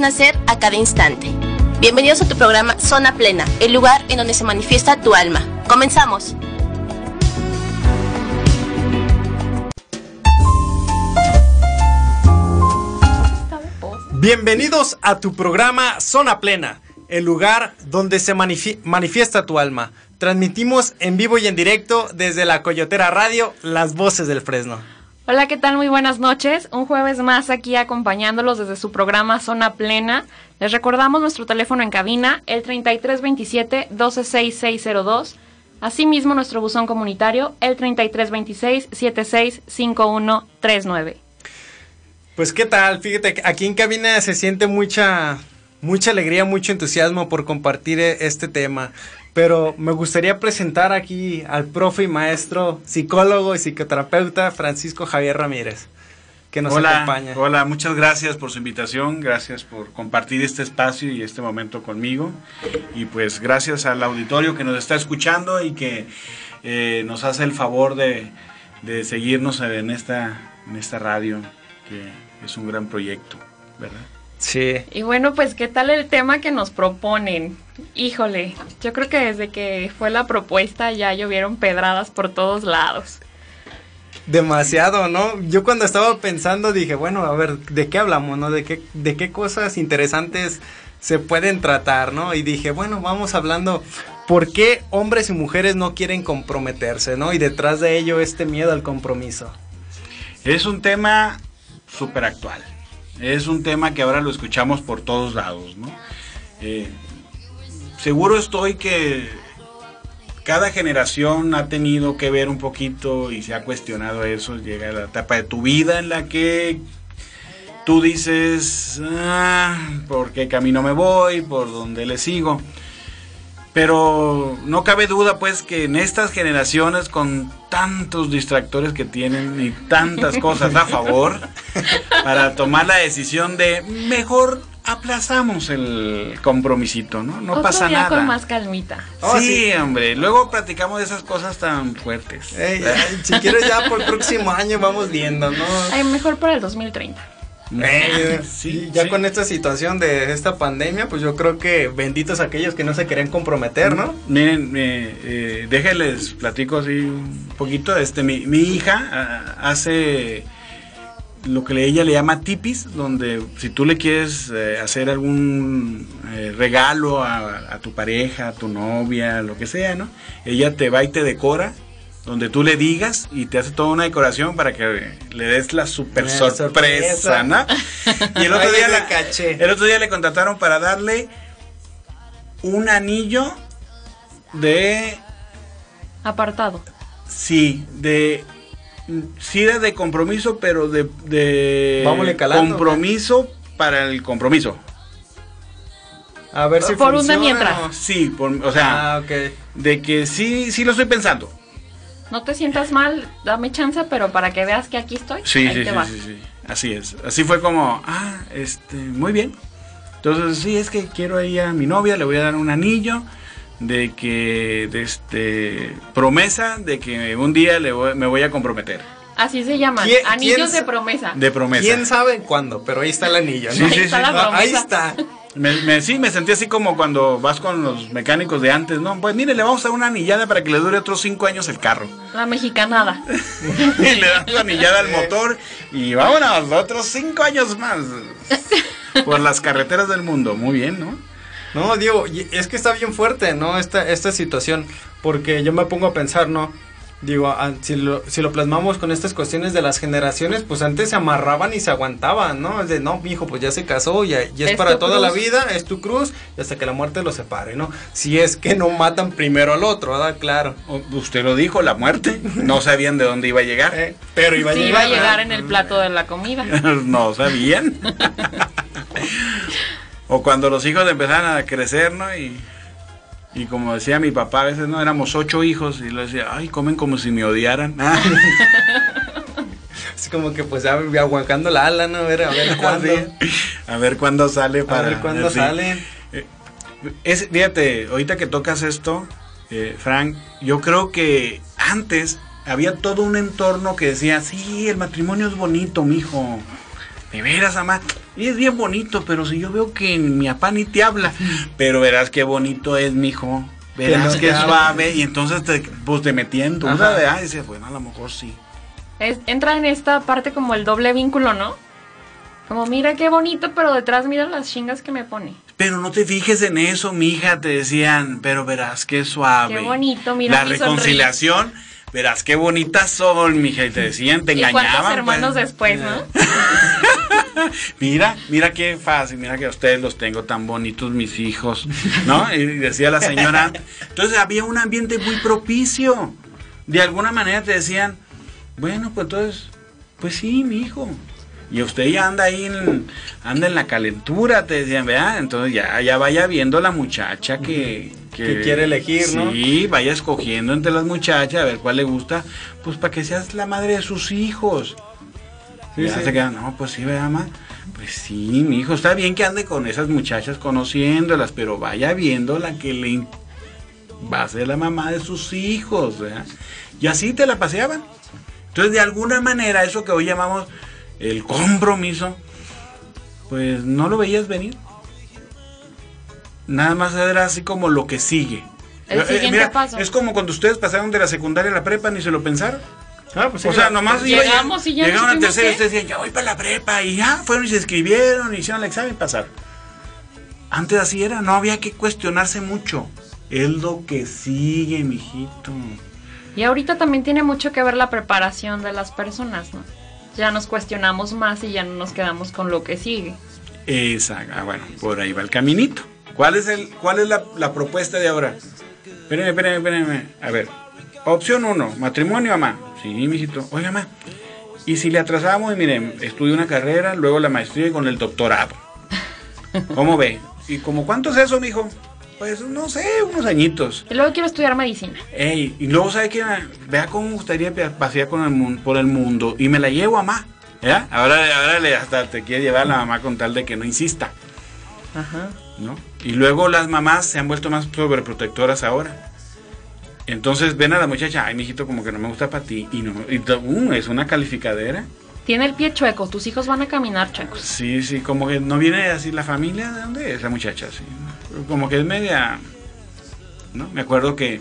nacer a cada instante. Bienvenidos a tu programa Zona Plena, el lugar en donde se manifiesta tu alma. Comenzamos. Bienvenidos a tu programa Zona Plena, el lugar donde se manifiesta tu alma. Transmitimos en vivo y en directo desde la Coyotera Radio, las voces del Fresno. Hola, ¿qué tal? Muy buenas noches. Un jueves más aquí acompañándolos desde su programa Zona Plena. Les recordamos nuestro teléfono en cabina, el 3327-126602. Asimismo, nuestro buzón comunitario, el 3326-765139. Pues qué tal, fíjate, aquí en cabina se siente mucha, mucha alegría, mucho entusiasmo por compartir e, este tema. Pero me gustaría presentar aquí al profe y maestro, psicólogo y psicoterapeuta Francisco Javier Ramírez, que nos acompaña. Hola, muchas gracias por su invitación, gracias por compartir este espacio y este momento conmigo. Y pues gracias al auditorio que nos está escuchando y que eh, nos hace el favor de, de seguirnos en esta, en esta radio que es un gran proyecto, ¿verdad? Sí. Y bueno, pues, ¿qué tal el tema que nos proponen? Híjole, yo creo que desde que fue la propuesta ya llovieron pedradas por todos lados. Demasiado, ¿no? Yo cuando estaba pensando dije, bueno, a ver, ¿de qué hablamos, no? ¿De qué, de qué cosas interesantes se pueden tratar, no? Y dije, bueno, vamos hablando, ¿por qué hombres y mujeres no quieren comprometerse, no? Y detrás de ello este miedo al compromiso. Es un tema súper actual. Es un tema que ahora lo escuchamos por todos lados, ¿no? Eh, seguro estoy que cada generación ha tenido que ver un poquito y se ha cuestionado eso. Llega la etapa de tu vida en la que tú dices, ah, ¿por qué camino me voy? ¿Por dónde le sigo? Pero no cabe duda pues que en estas generaciones con tantos distractores que tienen y tantas cosas a favor para tomar la decisión de mejor aplazamos el compromisito, ¿no? No pasa nada. con más calmita. Oh, sí, hombre. Luego platicamos de esas cosas tan fuertes. si quieres ya por el próximo año vamos viendo, ¿no? Ay, mejor para el 2030. Eh, sí, ya con esta situación de esta pandemia, pues yo creo que benditos aquellos que no se querían comprometer, ¿no? Miren, eh, déjenles platico así un poquito. Este, mi, mi hija ah, hace lo que ella le llama tipis, donde si tú le quieres eh, hacer algún eh, regalo a, a, tu pareja, a tu novia, lo que sea, ¿no? Ella te va y te decora donde tú le digas y te hace toda una decoración para que le des la super sorpresa, ¿no? Y el otro, día le, caché. el otro día le contrataron para darle un anillo de... Apartado. Sí, de... Sí era de compromiso, pero de... de compromiso para el compromiso. A ver si Por un de mientras. Sí, o sea, ah, de que sí, sí lo estoy pensando no te sientas mal, dame chance, pero para que veas que aquí estoy, sí, sí, sí, sí, así es. Así fue como, ah, este, muy bien. Entonces, sí, es que quiero ahí a mi novia, le voy a dar un anillo de que, de este, promesa de que un día le me voy a comprometer. Así se llaman, anillos de promesa. De promesa. ¿Quién sabe cuándo? Pero ahí está el anillo, ¿no? Sí, sí, ahí, está ahí está. Me, sí, me sentí así como cuando vas con los mecánicos de antes, ¿no? Pues mire, le vamos a dar una anillada para que le dure otros cinco años el carro. La mexicanada. y le dan la anillada al motor y vámonos, otros cinco años más. Por las carreteras del mundo. Muy bien, ¿no? No, Diego, es que está bien fuerte, ¿no? Esta, esta situación. Porque yo me pongo a pensar, ¿no? Digo, si lo, si lo plasmamos con estas cuestiones de las generaciones, pues antes se amarraban y se aguantaban, ¿no? Es de, no, mi hijo, pues ya se casó, ya, ya es, para toda la vida, es tu cruz, y hasta que la muerte lo separe, ¿no? Si es que no matan primero al otro, ¿verdad? Claro. Usted lo dijo, la muerte. No sabían de dónde iba a llegar. Eh, pero iba a llegar. iba a llegar en el plato de la comida. no sabían. o cuando los hijos empezaron a crecer, ¿no? Y y como decía mi papá, a veces no éramos ocho hijos y le decía, ay, comen como si me odiaran. Así como que pues ya aguancando la ala, ¿no? A ver, a ver cuándo. a ver cuándo sale para. A ver cuándo salen. Eh, es, fíjate, ahorita que tocas esto, eh, Frank, yo creo que antes había todo un entorno que decía, sí, el matrimonio es bonito, mijo. De veras, mamá. Y es bien bonito, pero si yo veo que mi papá ni te habla. Pero verás qué bonito es, mijo. Verás qué suave. Y entonces te, pues te metí en duda, Ajá. ¿verdad? Y dice, bueno, a lo mejor sí. Es- entra en esta parte como el doble vínculo, ¿no? Como mira qué bonito, pero detrás mira las chingas que me pone. Pero no te fijes en eso, mija, te decían, pero verás qué suave. Qué bonito, mira La mi reconciliación, verás qué bonitas son, mija, y te decían, te ¿Y engañaban. cuántos hermanos pues. después, no? Mira, mira qué fácil, mira que a ustedes los tengo tan bonitos mis hijos, ¿no? Y decía la señora. Entonces había un ambiente muy propicio. De alguna manera te decían, bueno, pues entonces, pues sí, mi hijo. Y usted ya anda ahí, en, anda en la calentura, te decían, vea, entonces ya, ya vaya viendo la muchacha que, Que quiere elegir, sí, ¿no? Sí, vaya escogiendo entre las muchachas a ver cuál le gusta, pues para que seas la madre de sus hijos. Sí, ya sí. se quedan, no, pues sí, ¿verdad, mamá? Pues sí, mi hijo, está bien que ande con esas muchachas conociéndolas, pero vaya viendo la que le va a ser la mamá de sus hijos, ¿verdad? Y así te la paseaban. Entonces, de alguna manera, eso que hoy llamamos el compromiso, pues no lo veías venir. Nada más era así como lo que sigue. El Eh, siguiente mira, paso. Es como cuando ustedes pasaron de la secundaria a la prepa, ni se lo pensaron. Ah, pues O sea, nomás Llegamos y ya llegaron supimos tercero y ustedes decían, ya voy para la prepa. Y ya fueron y se escribieron, hicieron el examen y pasaron. Antes así era, no había que cuestionarse mucho. Es lo que sigue, mijito. Y ahorita también tiene mucho que ver la preparación de las personas, ¿no? Ya nos cuestionamos más y ya no nos quedamos con lo que sigue. Esa, ah, bueno, por ahí va el caminito. ¿Cuál es, el, cuál es la, la propuesta de ahora? Espérenme, espérenme, espérenme. A ver, opción uno, matrimonio, mamá. Sí, mijito. Oiga, mamá, y si le atrasamos, y miren, estudio una carrera, luego la maestría y con el doctorado. ¿Cómo ve? ¿Y como cuánto es eso, mijo? Pues no sé, unos añitos. Y luego quiero estudiar medicina. Ey, y luego, ¿sabe qué? Vea cómo me gustaría pa- pasear con el mun- por el mundo. Y me la llevo a mamá. ¿Ya? Ahora, ahora le hasta te quiere llevar a la mamá con tal de que no insista. Ajá. ¿no? Y luego las mamás se han vuelto más sobreprotectoras ahora. Entonces ven a la muchacha, ay, mijito, como que no me gusta para ti. Y no, y uh, es una calificadera. Tiene el pie chueco, tus hijos van a caminar chuecos. Sí, sí, como que no viene así la familia, ¿de dónde es la muchacha? Sí. Como que es media, ¿no? Me acuerdo que,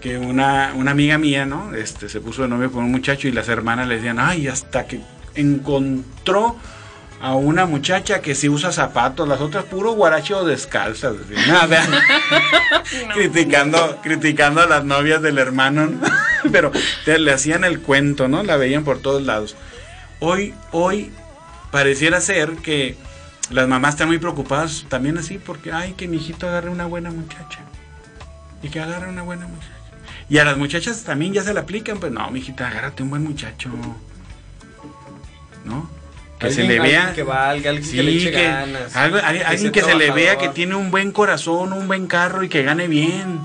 que una, una amiga mía, ¿no? Este, se puso de novio con un muchacho y las hermanas le decían, ay, hasta que encontró a una muchacha que sí usa zapatos, las otras puro guaracho descalzas. así, Nada, criticando, criticando a las novias del hermano, ¿no? pero te- le hacían el cuento, ¿no? La veían por todos lados. Hoy, hoy pareciera ser que las mamás están muy preocupadas también así porque, ay, que mi hijito agarre una buena muchacha. Y que agarre una buena muchacha. Y a las muchachas también ya se la aplican, pues no, mijita, agárrate un buen muchacho. ¿No? Que se le vea. alguien que valga, alguien Sí, que le eche que- ganas. algo- alguien que se le vea que tiene un buen corazón, un buen carro y que gane bien.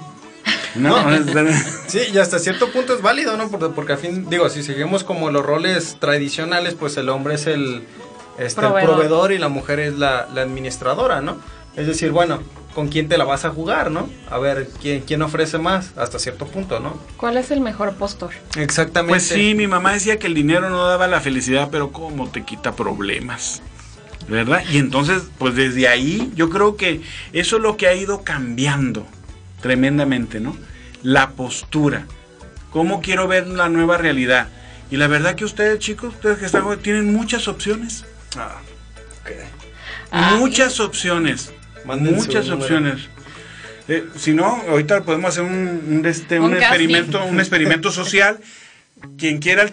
No, Sí, y hasta cierto punto es válido, ¿no? Porque, porque al fin, digo, si seguimos como los roles tradicionales, pues el hombre es el, este, el Proveedor. proveedor y la mujer es la, la administradora, ¿no? Es decir, bueno, ¿con quién te la vas a jugar, no? A ver, ¿quién, quién ofrece más? Hasta cierto punto, ¿no? ¿Cuál es el mejor postor? Exactamente. Pues sí, mi mamá decía que el dinero no daba la felicidad, pero cómo te quita problemas. ¿Verdad? Y entonces, pues desde ahí yo creo que eso es lo que ha ido cambiando tremendamente, ¿no? La postura. ¿Cómo quiero ver la nueva realidad? Y la verdad que ustedes, chicos, ustedes que están tienen muchas opciones. Ah, ok. Ah. Muchas opciones. Muchas opciones. Eh, si no, ahorita podemos hacer un, un, este, un Un casting. experimento, un experimento social. Quien quiera el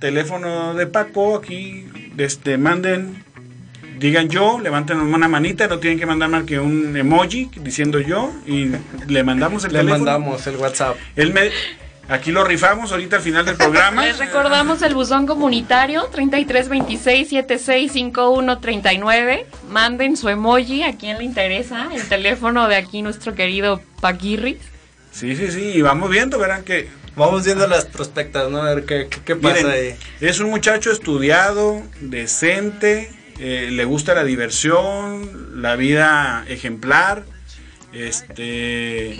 teléfono de Paco, aquí, este, manden, digan yo, levanten una manita, no tienen que mandar más que un emoji diciendo yo y le mandamos el Le teléfono. mandamos el WhatsApp. Él me, aquí lo rifamos ahorita al final del programa. Les recordamos el buzón comunitario 3326-765139. Manden su emoji a quien le interesa. El teléfono de aquí, nuestro querido Paquirri. Sí, sí, sí, y vamos viendo, verán que Vamos viendo las prospectas, ¿no? A ver qué, qué, qué pasa Miren, ahí. es un muchacho estudiado, decente, eh, le gusta la diversión, la vida ejemplar, este...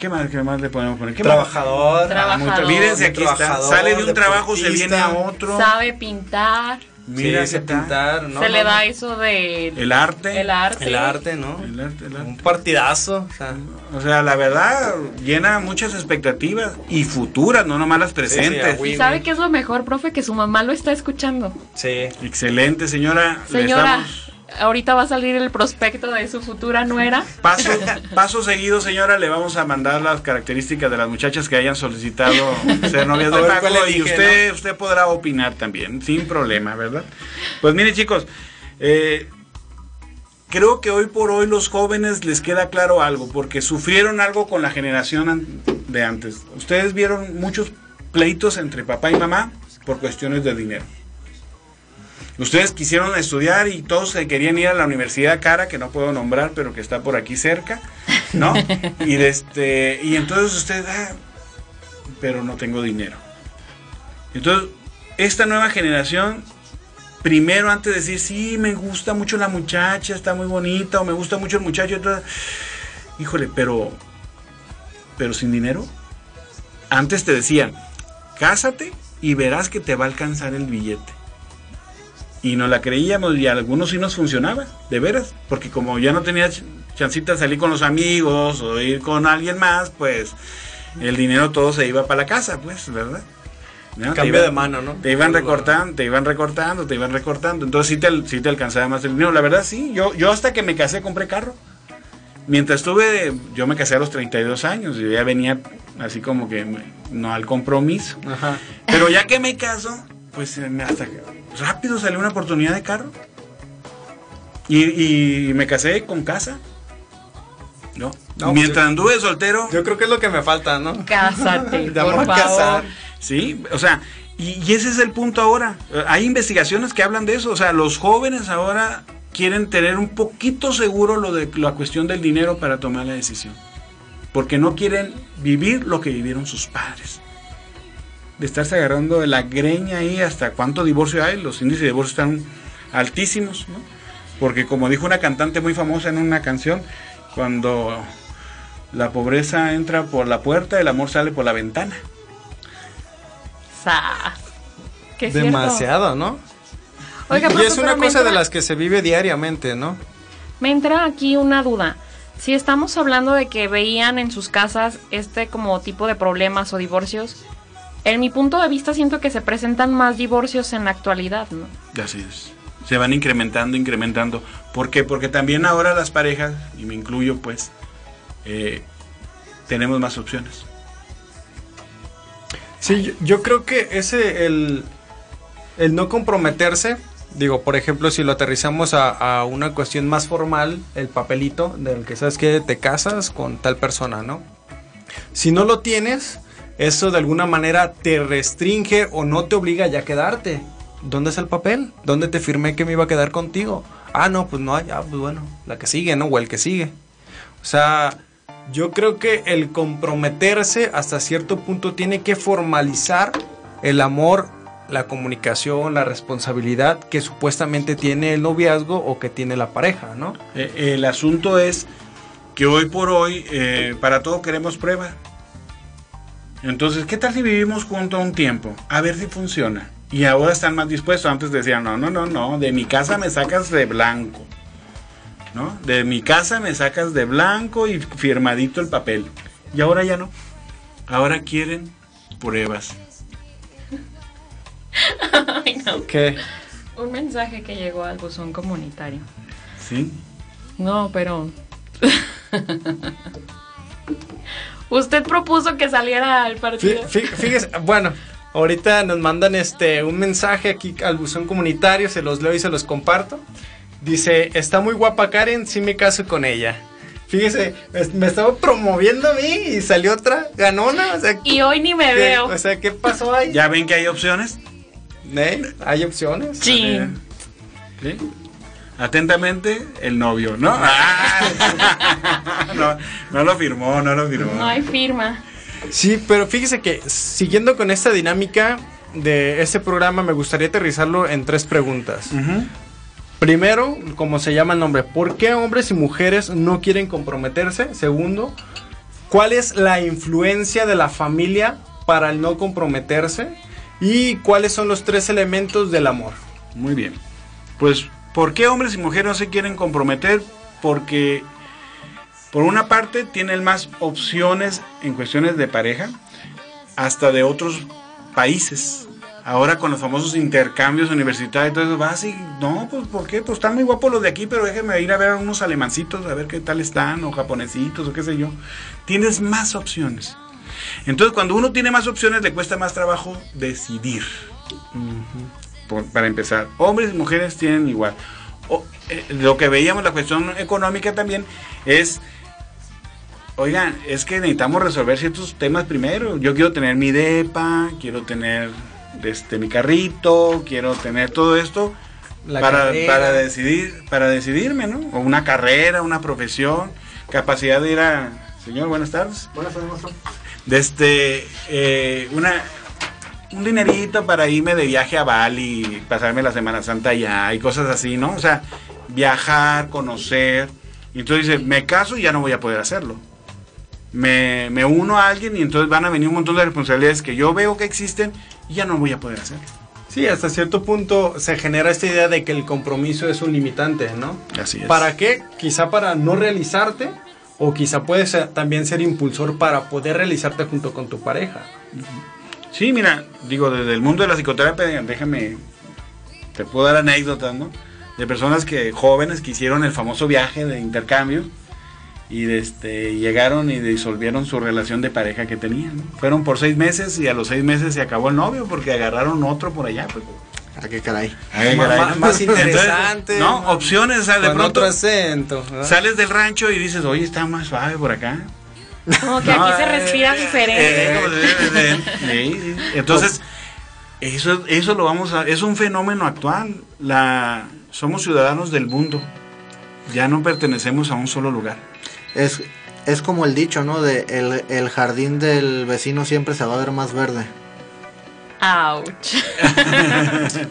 ¿Qué más, qué más le podemos poner? ¿Qué? Trabajador. Trabajador. Mírense, aquí está. Sale de un trabajo, se viene a otro. Sabe pintar. Mira sí, tal. pintar, ¿no? Se le no, da eso de El arte. el arte. El arte, ¿no? El arte, el arte. Un partidazo, o sea, O sea, la verdad llena muchas expectativas y futuras, no nomás las presentes. sí, a ¿Y Win. sabe qué es lo mejor, profe? Que su mamá lo está escuchando. sí. Excelente, señora. Señora, ahorita va a salir el prospecto de su futura nuera. Paso, paso seguido, señora, le vamos a mandar las características de las muchachas que hayan solicitado ser novias de Paco y usted, usted podrá opinar también, sin problema, ¿verdad? Pues mire, chicos, eh, creo que hoy por hoy los jóvenes les queda claro algo, porque sufrieron algo con la generación de antes. Ustedes vieron muchos pleitos entre papá y mamá por cuestiones de dinero. Ustedes quisieron estudiar y todos se querían ir a la Universidad Cara, que no puedo nombrar, pero que está por aquí cerca, ¿no? y, de este, y entonces ustedes, ah, pero no tengo dinero. Entonces, esta nueva generación, primero antes de decir, sí, me gusta mucho la muchacha, está muy bonita, o me gusta mucho el muchacho, entonces, híjole, pero, pero sin dinero. Antes te decían, cásate y verás que te va a alcanzar el billete. Y no la creíamos y a algunos sí nos funcionaba, de veras, porque como ya no tenía ch- chancita de salir con los amigos o ir con alguien más, pues el dinero todo se iba para la casa, pues, ¿verdad? Cambio iban- de mano, ¿no? Te iban recortando, te iban recortando, te iban recortando. Entonces sí te, sí te alcanzaba más el dinero. La verdad sí, yo, yo hasta que me casé compré carro. Mientras estuve, yo me casé a los 32 años, yo ya venía así como que no al compromiso. Ajá. Pero ya que me caso, pues hasta que rápido salió una oportunidad de carro. Y, y me casé con casa. ¿No? No, Mientras pues, anduve soltero, Yo creo que es lo que me falta, ¿no? Cásate, Ya por me voy a favor. casar. Sí, o sea, y, y ese es el punto ahora. Hay investigaciones que hablan de eso. O sea, los jóvenes ahora quieren tener un poquito seguro lo de la cuestión del dinero para tomar la decisión. Porque no quieren vivir lo que vivieron sus padres. De estarse agarrando de la greña ahí hasta cuánto divorcio hay. Los índices de divorcio están altísimos, ¿no? Porque como dijo una cantante muy famosa en una canción, cuando la pobreza entra por la puerta, el amor sale por la ventana. Cierto. Demasiado, ¿no? Oiga, y profe, es una cosa de las que se vive diariamente, ¿no? Me entra aquí una duda. Si estamos hablando de que veían en sus casas este como tipo de problemas o divorcios, en mi punto de vista siento que se presentan más divorcios en la actualidad, ¿no? Así es. Se van incrementando, incrementando. ¿Por qué? Porque también ahora las parejas, y me incluyo pues, eh, tenemos más opciones. Sí, yo, yo creo que ese, el, el no comprometerse, digo, por ejemplo, si lo aterrizamos a, a una cuestión más formal, el papelito del que sabes que te casas con tal persona, ¿no? Si no lo tienes, eso de alguna manera te restringe o no te obliga ya a quedarte. ¿Dónde es el papel? ¿Dónde te firmé que me iba a quedar contigo? Ah, no, pues no ah, pues bueno, la que sigue, ¿no? O el que sigue. O sea, yo creo que el comprometerse hasta cierto punto tiene que formalizar el amor, la comunicación, la responsabilidad que supuestamente tiene el noviazgo o que tiene la pareja, ¿no? Eh, el asunto es que hoy por hoy, eh, para todo queremos prueba. Entonces, ¿qué tal si vivimos juntos un tiempo? A ver si funciona. Y ahora están más dispuestos. Antes decían, no, no, no, no, de mi casa me sacas de blanco. ¿No? De mi casa me sacas de blanco y firmadito el papel. Y ahora ya no. Ahora quieren pruebas. Ay, no. Que Un mensaje que llegó al buzón comunitario. ¿Sí? No, pero... Usted propuso que saliera al partido. fí- fí- fíjese, bueno, ahorita nos mandan este un mensaje aquí al buzón comunitario, se los leo y se los comparto. Dice, está muy guapa Karen, sí me caso con ella. Fíjese, es- me estaba promoviendo a mí y salió otra ganona. O sea, Y hoy ni me ¿qué- veo. o sea, ¿qué pasó ahí? ¿Ya ven que hay opciones? ¿Eh? ¿Hay opciones? Sí. ¿Sí? Atentamente, el novio, ¿no? Ah, no, no lo firmó, no lo firmó. No hay firma. Sí, pero fíjese que siguiendo con esta dinámica de este programa, me gustaría aterrizarlo en tres preguntas. Primero, como se llama el nombre, ¿por qué hombres y mujeres no quieren comprometerse? Segundo, ¿cuál es la influencia de la familia para el no comprometerse? ¿Y cuáles son los tres elementos del amor? Muy bien. Pues, ¿por qué hombres y mujeres no se quieren comprometer? Porque, por una parte, tienen más opciones en cuestiones de pareja, hasta de otros países. Ahora con los famosos intercambios universitarios, entonces vas y, no, pues ¿por qué? Pues están muy guapos los de aquí, pero déjenme ir a ver a unos alemancitos, a ver qué tal están, o japonesitos, o qué sé yo. Tienes más opciones. Entonces cuando uno tiene más opciones le cuesta más trabajo decidir. Por- para empezar, hombres y mujeres tienen igual. O, eh, lo que veíamos, la cuestión económica también, es Oigan, es que necesitamos resolver ciertos temas primero. Yo quiero tener mi depa, quiero tener este mi carrito, quiero tener todo esto La para, para decidir, para decidirme, ¿no? O una carrera, una profesión, capacidad de ir a señor, buenas tardes. Buenas tardes, maestro. De este eh, una un dinerito para irme de viaje a Bali, pasarme la Semana Santa allá y cosas así, ¿no? O sea, viajar, conocer. Y entonces dice, me caso y ya no voy a poder hacerlo. Me, me uno a alguien y entonces van a venir un montón de responsabilidades que yo veo que existen y ya no voy a poder hacerlo. Sí, hasta cierto punto se genera esta idea de que el compromiso es un limitante, ¿no? Así es. ¿Para qué? Quizá para no realizarte o quizá puede ser- también ser impulsor para poder realizarte junto con tu pareja. Sí, mira, digo, desde el mundo de la psicoterapia, déjame, te puedo dar anécdotas, ¿no? De personas que, jóvenes, que hicieron el famoso viaje de intercambio y de este, llegaron y disolvieron su relación de pareja que tenían. ¿no? Fueron por seis meses y a los seis meses se acabó el novio porque agarraron otro por allá. Pues. ¿A qué caray? Ay, Ma- caray, más Entonces, interesante. no, opciones, o sea, de pronto otro acento. ¿verdad? sales del rancho y dices, oye, está más suave por acá. Como que No, aquí se eh, respira eh, diferente. sí, sí. Entonces, eso, eso lo vamos a, es un fenómeno actual. La, somos ciudadanos del mundo. Ya no pertenecemos a un solo lugar. Es, es como el dicho, ¿no? De el, el jardín del vecino siempre se va a ver más verde. Ouch.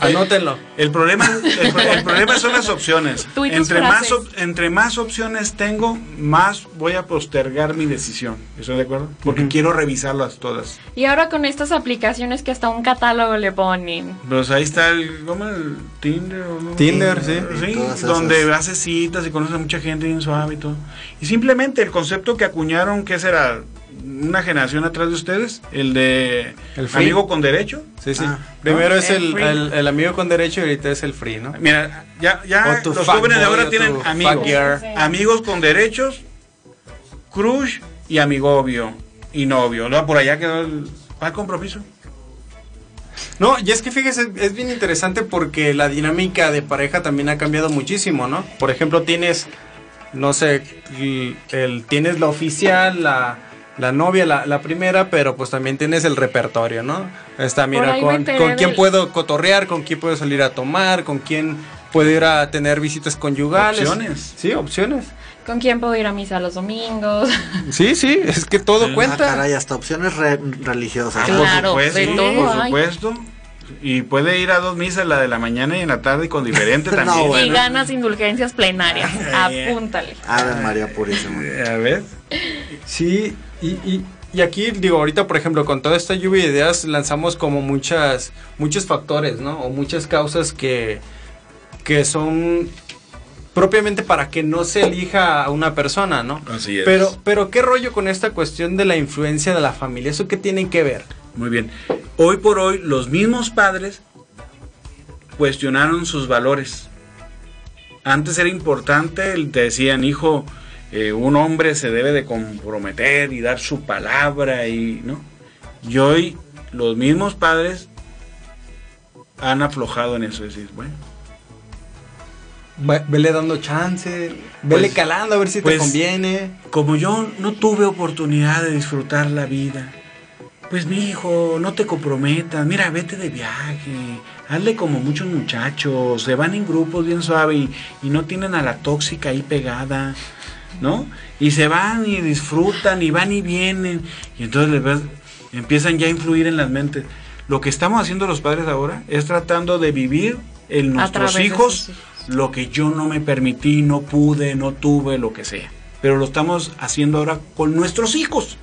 Anótenlo. El problema, el, pro- el problema son las opciones. Entre más, frases. entre más opciones tengo, más voy a postergar mi decisión. ¿Estoy de acuerdo? Porque quiero revisarlas todas. Y ahora con estas aplicaciones que hasta un catálogo le ponen. Pues ahí está el, ¿cómo el Tinder? o no? Tinder, sí. Sí, donde hace citas y conoce a mucha gente bien suave y todo. Y simplemente el concepto que acuñaron, ¿qué será? Una generación atrás de ustedes, el de El free. amigo con derecho. Sí, sí. Ah. Primero es El el, amigo con derecho y ahorita es el free, ¿no? Mira, ya, ya los jóvenes de ahora tienen amigos. Amigos con derechos, crush y amigobio y novio. Luego por allá quedó el... ¿Cuál compromiso? No, y es que fíjese, es bien interesante porque la dinámica de pareja también ha cambiado muchísimo, ¿no? Por ejemplo, tienes, no sé, el, el- tienes la oficial, la, la novia, la, la primera, pero pues también tienes el repertorio, ¿no? Está, mira, con, con quién puedo cotorrear, con quién puedo salir a tomar, con quién puedo ir a tener visitas conyugales. Opciones. Sí, opciones. ¿Con quién puedo ir a misa los domingos? Sí, sí, es que todo Ah, cuenta. caray, hasta opciones re- religiosas. Claro, por supuesto, de todo por hay. supuesto. Y puede ir a dos misas, la de la mañana y en la tarde, y con diferente No, también. bueno. Y ganas indulgencias plenarias. Apúntale. Ave María Purísima. A ver. Sí, y, y, y aquí digo, ahorita por ejemplo, con toda esta lluvia de ideas lanzamos como muchas, muchos factores, ¿no? O muchas causas que, que son propiamente para que no se elija a una persona, ¿no? Así es. Pero, pero qué rollo con esta cuestión de la influencia de la familia, ¿eso qué tienen que ver? Muy bien. Hoy por hoy, los mismos padres cuestionaron sus valores. Antes era importante, el- te decían, hijo, eh, un hombre se debe de comprometer y dar su palabra y no. Y hoy los mismos padres han aflojado en eso, decir, bueno, Ve- Vele dando chance, vele Pues- calando a ver si pues- te conviene. como yo no tuve oportunidad de disfrutar la vida, pues mi hijo, no te comprometas, mira, vete de viaje, hazle como muchos muchachos, se van en grupos bien suave y, y no tienen a la tóxica ahí pegada, ¿no? Y se van y disfrutan y van y vienen, y entonces les ves- empiezan ya a influir en las mentes. Lo que estamos haciendo los padres ahora es tratando de vivir en nuestros hijos lo que yo no me permití, no pude, no tuve, lo que sea. Pero lo estamos haciendo ahora con nuestros hijos.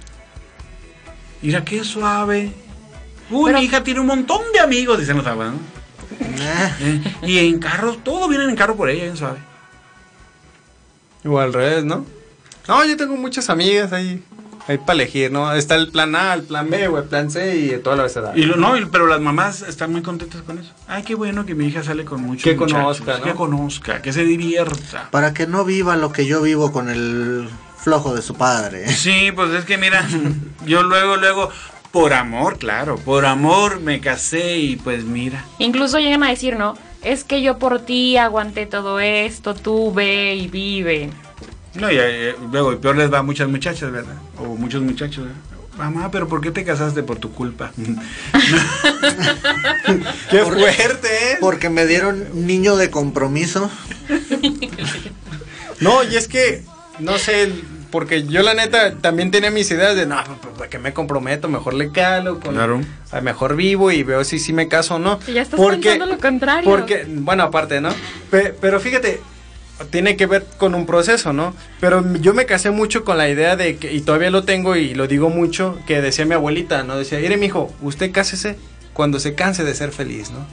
Mira qué suave. Uy, Pero- mi hija tiene un montón de amigos, dicen los abuelos. ¿no? Eh, Eh, Y en carro, todo viene en carro por ella, bien suave. O al revés, ¿no? No, yo tengo muchas amigas ahí, ahí para elegir, ¿no? Está el plan A, el plan B o el plan C y toda la abecedario. Y lo, no, pero las mamás están muy contentas con eso. Ay, qué bueno que mi hija sale con muchos Que conozca, ¿no? Que conozca, que se divierta. para que no viva lo que yo vivo con el flojo de su padre. Sí, pues es que mira, yo luego, luego, por amor, claro, por amor me casé y pues mira. Incluso llegan a decir, ¿no? Es que yo por ti aguanté todo esto, tú ve y vive. No, y eh, luego, y peor les va a muchas muchachas, ¿verdad? O muchos muchachos, ¿verdad? Mamá, pero ¿por qué te casaste por tu culpa? ¡Qué fuerte, eh! Porque me dieron niño de compromiso. No, y es que, no sé, porque yo la neta también tenía mis ideas de, no, pues, ¿para qué me comprometo? Mejor le calo, con, Claro. a mejor vivo y veo si sí me caso o no. Y ya estás pensando lo contrario. Porque, bueno, aparte, ¿no? Pe- pero fíjate, tiene que ver con un proceso, ¿no? Pero yo me casé mucho con la idea de que, y todavía lo tengo y lo digo mucho, que decía mi abuelita, ¿no? Decía, mire, mijo, usted cásese cuando se canse de ser feliz, ¿no?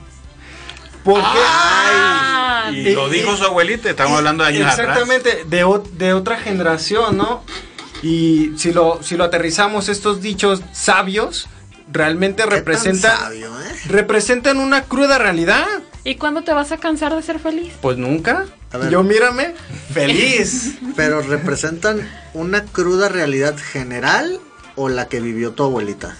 Porque... Ah, Y lo dijo su abuelita, estamos hablando de años atrás. Exactamente, de, de otra generación, ¿no? Y si lo, si lo aterrizamos, estos dichos sabios realmente representan, sabio, ¿eh? representan una cruda realidad. ¿Y cuándo te vas a cansar de ser feliz? Pues nunca. A ver. Yo mírame, feliz. Pero representan una cruda realidad general o la que vivió tu abuelita.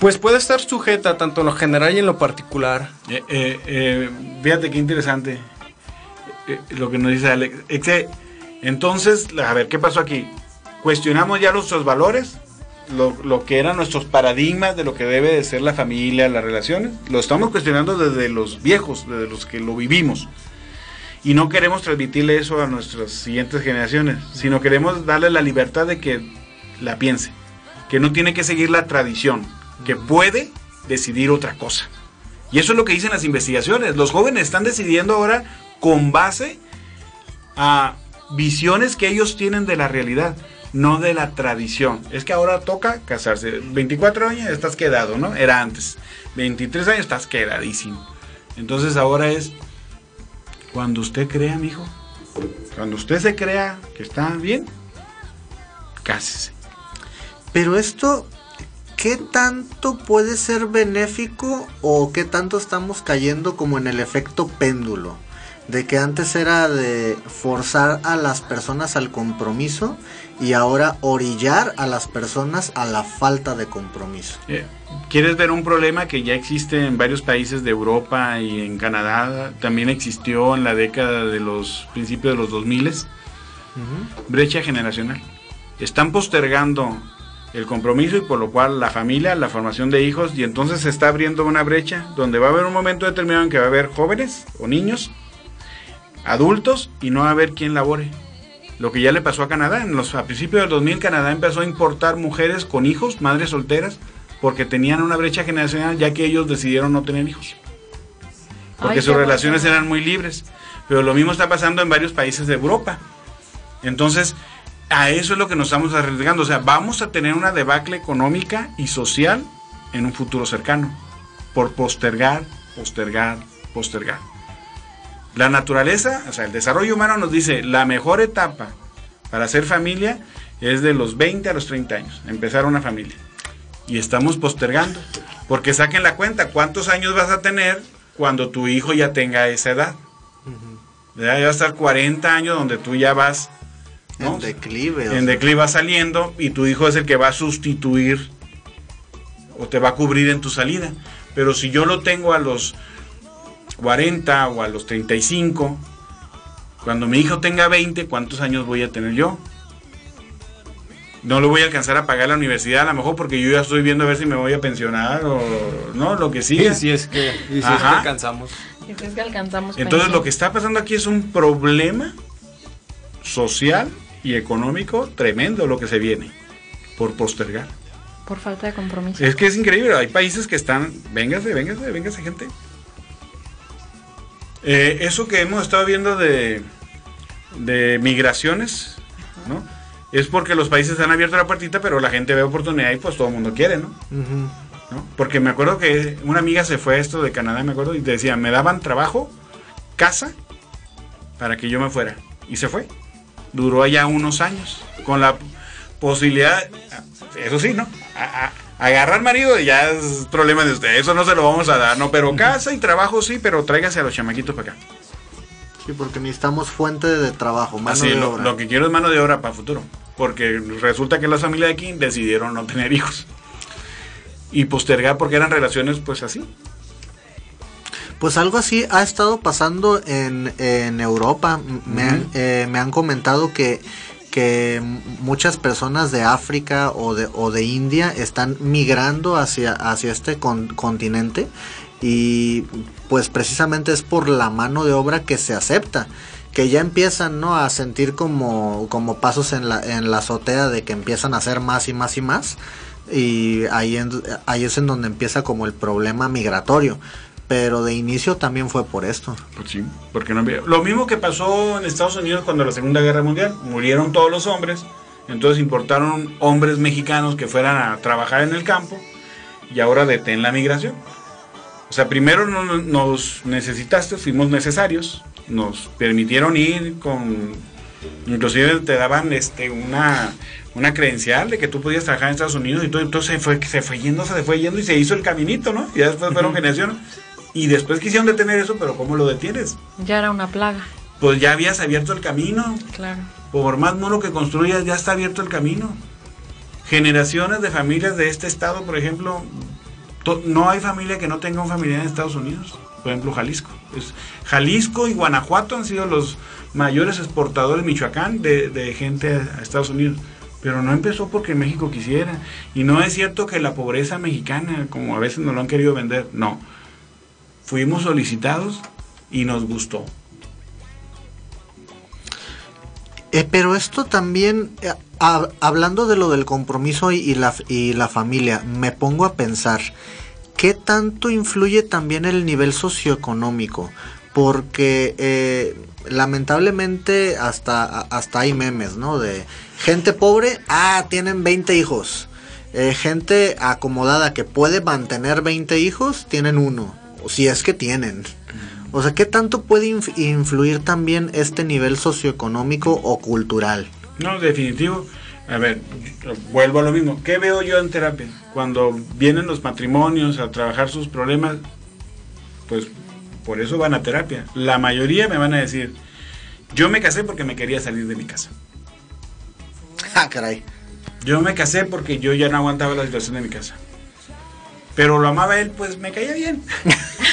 Pues puede estar sujeta tanto en lo general y en lo particular. Eh, eh, eh, fíjate qué interesante eh, lo que nos dice Alex. Entonces, a ver, ¿qué pasó aquí? Cuestionamos ya nuestros valores, lo, lo que eran nuestros paradigmas de lo que debe de ser la familia, las relaciones. Lo estamos cuestionando desde los viejos, desde los que lo vivimos. Y no queremos transmitirle eso a nuestras siguientes generaciones, sino queremos darle la libertad de que la piense, que no tiene que seguir la tradición, que puede decidir otra cosa. Y eso es lo que dicen las investigaciones. Los jóvenes están decidiendo ahora con base a visiones que ellos tienen de la realidad, no de la tradición. Es que ahora toca casarse. 24 años estás quedado, ¿no? Era antes. 23 años estás quedadísimo. Entonces ahora es cuando usted crea, mijo. Cuando usted se crea que está bien, cásese. Pero esto, ¿qué tanto puede ser benéfico o qué tanto estamos cayendo como en el efecto péndulo? De que antes era de forzar a las personas al compromiso y ahora orillar a las personas a la falta de compromiso. Eh, ¿Quieres ver un problema que ya existe en varios países de Europa y en Canadá? También existió en la década de los principios de los 2000 brecha generacional. Están postergando el compromiso y por lo cual la familia, la formación de hijos y entonces se está abriendo una brecha donde va a haber un momento determinado en que va a haber jóvenes o niños, adultos y no va a haber quien labore. Lo que ya le pasó a Canadá, en los, a principios del 2000 Canadá empezó a importar mujeres con hijos, madres solteras, porque tenían una brecha generacional ya que ellos decidieron no tener hijos. Porque Ay, sus relaciones bueno. eran muy libres. Pero lo mismo está pasando en varios países de Europa. Entonces, a eso es lo que nos estamos arriesgando. O sea, vamos a tener una debacle económica y social en un futuro cercano. Por postergar, postergar, postergar. La naturaleza, o sea, el desarrollo humano nos dice, la mejor etapa para hacer familia es de los 20 a los 30 años, empezar una familia. Y estamos postergando, porque saquen la cuenta, ¿cuántos años vas a tener cuando tu hijo ya tenga esa edad? Ya va a estar 40 años donde tú ya vas ¿no? En declive. en sea. declive va saliendo y tu hijo es el que va a sustituir o te va a cubrir en tu salida. Pero si yo lo tengo a los 40 o a los 35, cuando mi hijo tenga 20, ¿cuántos años voy a tener yo? No lo voy a alcanzar a pagar la universidad a lo mejor porque yo ya estoy viendo a ver si me voy a pensionar o no, lo que Sí, siga. si es que, y si es que alcanzamos. Y es que alcanzamos Entonces pensión. lo que está pasando aquí es un problema social y económico tremendo lo que se viene por postergar. Por falta de compromiso. Es que es increíble, hay países que están, véngase, véngase, véngase gente. Eh, eso que hemos estado viendo de, de migraciones, ¿no? Es porque los países han abierto la puertita, pero la gente ve oportunidad y pues todo el mundo quiere, ¿no? ¿no? Porque me acuerdo que una amiga se fue a esto de Canadá, me acuerdo, y decía, me daban trabajo, casa, para que yo me fuera. Y se fue. Duró allá unos años, con la posibilidad, eso sí, ¿no? A- a- agarrar marido ya es problema de usted, eso no se lo vamos a dar, ¿no? Pero casa y trabajo sí, pero tráigase a los chamaquitos para acá. Sí, porque necesitamos fuente de trabajo, mano Así, de lo, obra. lo que quiero es mano de obra para futuro. Porque resulta que las familias de aquí decidieron no tener hijos. Y postergar porque eran relaciones pues así. Pues algo así ha estado pasando en, en Europa. Me, han, eh, me han comentado que, que muchas personas de África o de, o de India están migrando hacia, hacia este con- continente y pues precisamente es por la mano de obra que se acepta que ya empiezan ¿no? a sentir como, como pasos en la, en la azotea de que empiezan a hacer más y más y más y ahí, en- ahí es en donde empieza como el problema migratorio pero de inicio también fue por esto. Pues sí, porque no había- Lo mismo que pasó en Estados Unidos cuando la Segunda Guerra Mundial. Murieron todos los hombres. Entonces importaron hombres mexicanos que fueran a trabajar en el campo. Y ahora detén la migración. O sea, primero no- no- nos necesitaste, fuimos necesarios. Nos permitieron ir con... Inclusive te daban este una, una credencial de que tú podías trabajar en Estados Unidos y todo. Entonces se fue, se fue yendo, se fue yendo y se hizo el caminito, ¿no? Y después fueron generaciones. Y después quisieron detener eso, pero ¿cómo lo detienes? Ya era una plaga, Pues ya habías abierto el camino. claro. Por más muro que construyas, ya está abierto el camino. Generaciones de familias de este estado, por ejemplo, no hay familia que no tenga un familiar en Estados Unidos. Por ejemplo, Jalisco. Es- Jalisco y Guanajuato han sido los mayores exportadores Michoacán de, de gente a Estados Unidos. Pero no empezó porque México quisiera. Y no es cierto que la pobreza mexicana, como a veces nos lo han querido vender, no. Fuimos solicitados y nos gustó. Eh, pero esto también, eh, hab- hablando de lo del compromiso y, la, y la familia, me pongo a pensar, ¿qué tanto influye también el nivel socioeconómico? Porque eh, lamentablemente hasta, hasta hay memes, ¿no? De gente pobre, ah, tienen 20 hijos. Eh, gente acomodada que puede mantener 20 hijos, tienen uno. O si es que tienen. O sea, ¿qué tanto puede inf- influir también este nivel socioeconómico o cultural? No, definitivo. A ver, vuelvo a lo mismo. ¿Qué veo yo en terapia? Cuando vienen los matrimonios a trabajar sus problemas, pues por eso van a terapia. La mayoría me van a decir, yo me casé porque me quería salir de mi casa. Ah, caray. Yo me casé porque yo ya no aguantaba la situación de mi casa. Pero lo amaba él, pues me caía bien.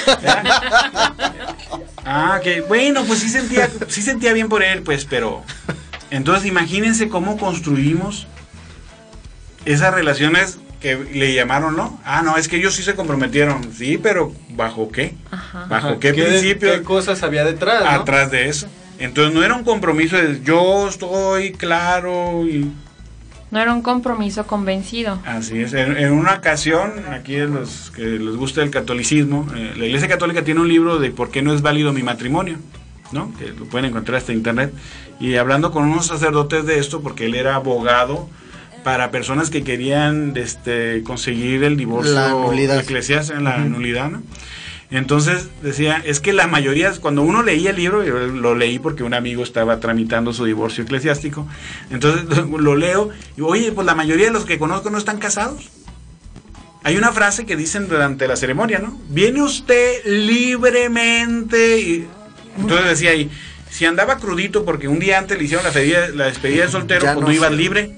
ah, que bueno, pues sí sentía, sí sentía bien por él, pues, pero. Entonces imagínense cómo construimos esas relaciones que le llamaron, ¿no? Ah, no, es que ellos sí se comprometieron. Sí, pero ¿bajo qué? Ajá. ¿Bajo qué, principio? ¿Qué cosas había detrás? ¿no? atrás de eso? Entonces no era un compromiso de yo estoy claro y No era un compromiso convencido. Así es. En, en una ocasión, aquí a los que les gusta el catolicismo, eh, la Iglesia Católica tiene un libro de por qué no es válido mi matrimonio, ¿no? Que lo pueden encontrar hasta internet. Y hablando con unos sacerdotes de esto, porque él era abogado para personas que querían este, conseguir el divorcio La nulidad. eclesiástico, la nulidad, ¿no? Entonces decía, es que la mayoría, cuando uno leía el libro, yo lo leí porque un amigo estaba tramitando su divorcio eclesiástico, entonces lo leo y oye, pues la mayoría de los que conozco no están casados. Hay una frase que dicen durante la ceremonia, ¿no? Viene usted libremente. Y, entonces decía ahí, si andaba crudito porque un día antes le hicieron la, despedida- la despedida de soltero, Ya pues no no libre.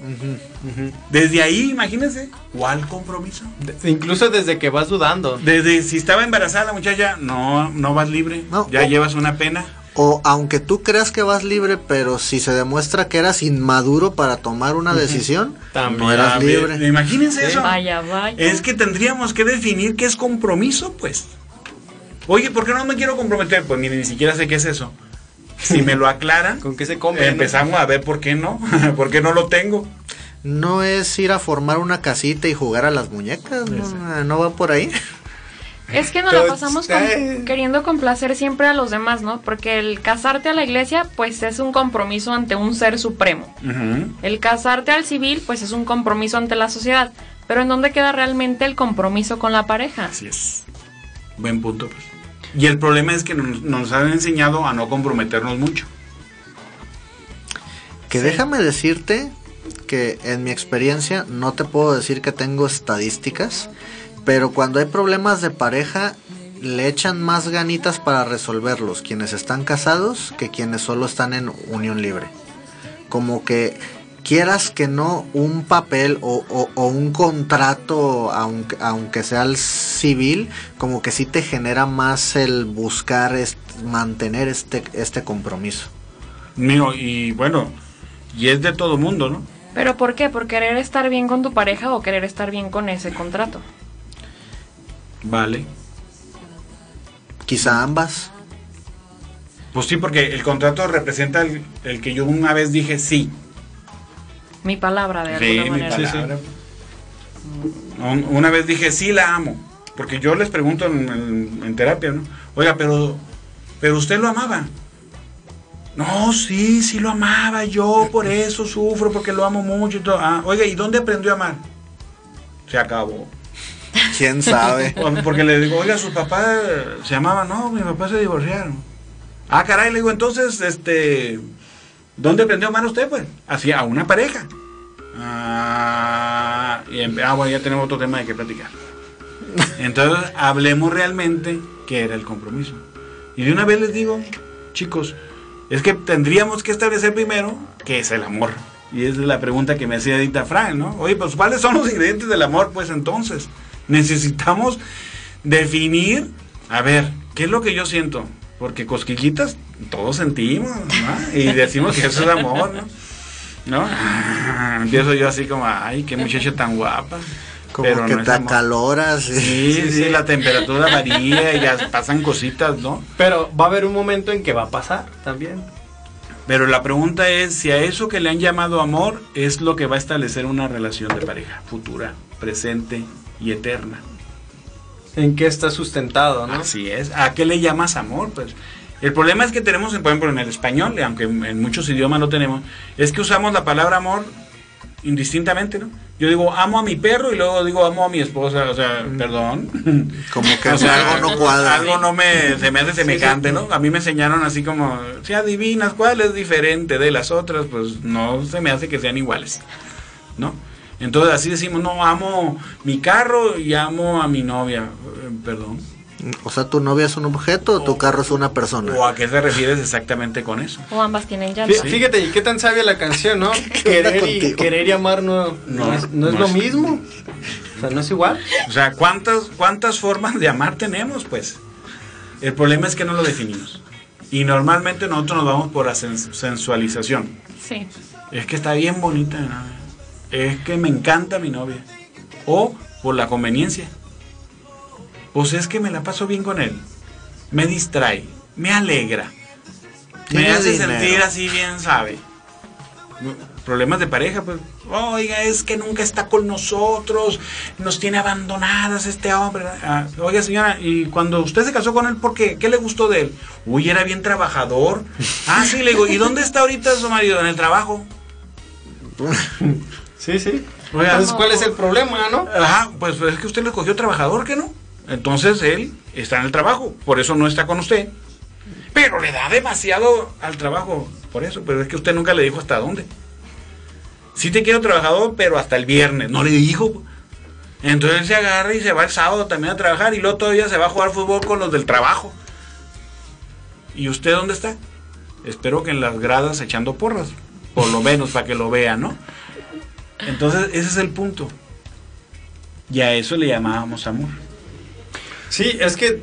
Desde ahí, imagínense, ¿cuál compromiso? De- Incluso desde que vas dudando. Desde si estaba embarazada la muchacha, no, no vas libre, No, ya o- llevas una pena. O aunque tú creas que vas libre, pero si se demuestra que eras inmaduro para tomar una decisión, También. no eras ver, libre. Imagínense Sí. eso. Vaya, vaya. Es que tendríamos que definir qué es compromiso, pues. Oye, ¿por qué no me quiero comprometer? Pues mire, ni siquiera sé qué es eso. Si me lo aclaran, ¿Con qué se come? no? empezamos a ver por qué no, por qué no lo tengo. No es ir a formar una casita y jugar a las muñecas, no, no va por ahí. Es que nos la pasamos queriendo complacer siempre a los demás, ¿no? Porque el casarte a la iglesia, pues es un compromiso ante un ser supremo. El casarte al civil, pues es un compromiso ante la sociedad. Pero ¿en dónde queda realmente el compromiso con la pareja? Así es. Buen punto. Pues. Y el problema es que nos, nos han enseñado a no comprometernos mucho. Que déjame decirte que en mi experiencia no te puedo decir que tengo estadísticas, pero cuando hay problemas de pareja le echan más ganitas para resolverlos quienes están casados que quienes solo están en unión libre. Como que quieras que no un papel o, o- o un contrato, aunque, aunque sea el civil, como que sí te genera más el buscar est- mantener este, este compromiso. Mío, y bueno, y es de todo mundo, ¿no? ¿Pero por qué? ¿Por querer estar bien con tu pareja o querer estar bien con ese contrato? Vale. Quizá ambas. Pues sí, porque el contrato representa el, el que yo una vez dije sí. Mi palabra, de Sí, alguna mi manera. palabra. Un- Una vez dije sí la amo. Porque yo les pregunto en, en- en terapia, ¿no? Oiga, pero, pero usted lo amaba. No, sí, sí lo amaba. Yo por eso sufro, porque lo amo mucho y todo. Ah, oiga, ¿y dónde aprendió a amar? Se acabó. ¿Quién sabe? Porque le digo, oiga, su papá se llamaba, no, mi papá se divorciaron. Ah, caray, le digo, entonces, este, ¿dónde aprendió a amar usted, pues? Así, a una pareja. Ah, y en- ah, bueno, ya tenemos otro tema de que platicar. Entonces, hablemos realmente qué era el compromiso. Y de una vez les digo, chicos, es que tendríamos que establecer primero qué es el amor. Y es la pregunta que me hacía Edita Frank, ¿no? Oye, pues ¿cuáles son los ingredientes del amor? Pues entonces, necesitamos definir, a ver, ¿qué es lo que yo siento? Porque cosquillitas todos sentimos, ¿no? Y decimos que eso es amor, ¿no? ¿No? Empiezo yo así como, ay, qué muchacha tan guapa. Como Pero que no te acaloras. Sí, sí, la temperatura varía y ya pasan cositas, ¿no? Pero va a haber un momento en que va a pasar también. Pero la pregunta es si a eso que le han llamado amor es lo que va a establecer una relación de pareja futura, presente y eterna. ¿En qué está sustentado, no? Así es. ¿A qué le llamas amor? Pues el problema es que tenemos, por ejemplo, en el español, aunque en muchos idiomas no tenemos, es que usamos la palabra amor indistintamente, ¿no? Yo digo amo a mi perro y luego digo amo a mi esposa, o sea, perdón. Como que O sea, algo no cuadra. Algo no me, se me hace semejante, ¿no? A mí me enseñaron así como, si adivinas cuál es diferente de las otras, pues no se me hace que sean iguales, ¿no? Entonces así decimos, no, amo mi carro y amo a mi novia, Eh, perdón. O sea, tu novia es un objeto o tu carro es una persona. ¿O a qué te refieres exactamente con eso? O ambas tienen Fí- llanto. Fíjate, ¿y qué tan sabia la canción, no? querer, y, querer y amar no, no, No, es, no es no lo es- mismo. O sea, no es igual. O sea, ¿cuántas, ¿cuántas formas de amar tenemos? Pues el problema es que no lo definimos. Y normalmente nosotros nos vamos por la sens- sensualización. Sí. Es que está bien bonita. ¿no? Es que me encanta mi novia. O por la conveniencia. Pues es que me la paso bien con él. Me distrae. Me alegra. Me hace dinero. sentir así bien, sabe. Problemas de pareja, pues. Oiga, es que nunca está con nosotros. Nos tiene abandonadas este hombre. Ah, oiga, señora, y cuando usted se casó con él, ¿por qué? ¿Qué le gustó de él? Uy, era bien trabajador. Ah, sí, le digo, ¿y dónde está ahorita su marido? En el trabajo. Sí, sí. Oiga, Entonces, ¿cuál es el problema, no? Ajá, pues es que usted le cogió trabajador, ¿que no? Entonces él está en el trabajo, por eso no está con usted. Pero le da demasiado al trabajo, por eso, pero es que usted nunca le dijo hasta dónde. Sí te quiero trabajador, pero hasta el viernes, no le dijo. Entonces él se agarra y se va el sábado también a trabajar y luego todavía se va a jugar fútbol con los del trabajo. ¿Y usted dónde está? Espero que en las gradas echando porras, por lo menos para que lo vean, ¿no? Entonces ese es el punto. Y a eso le llamábamos amor. Sí, es que,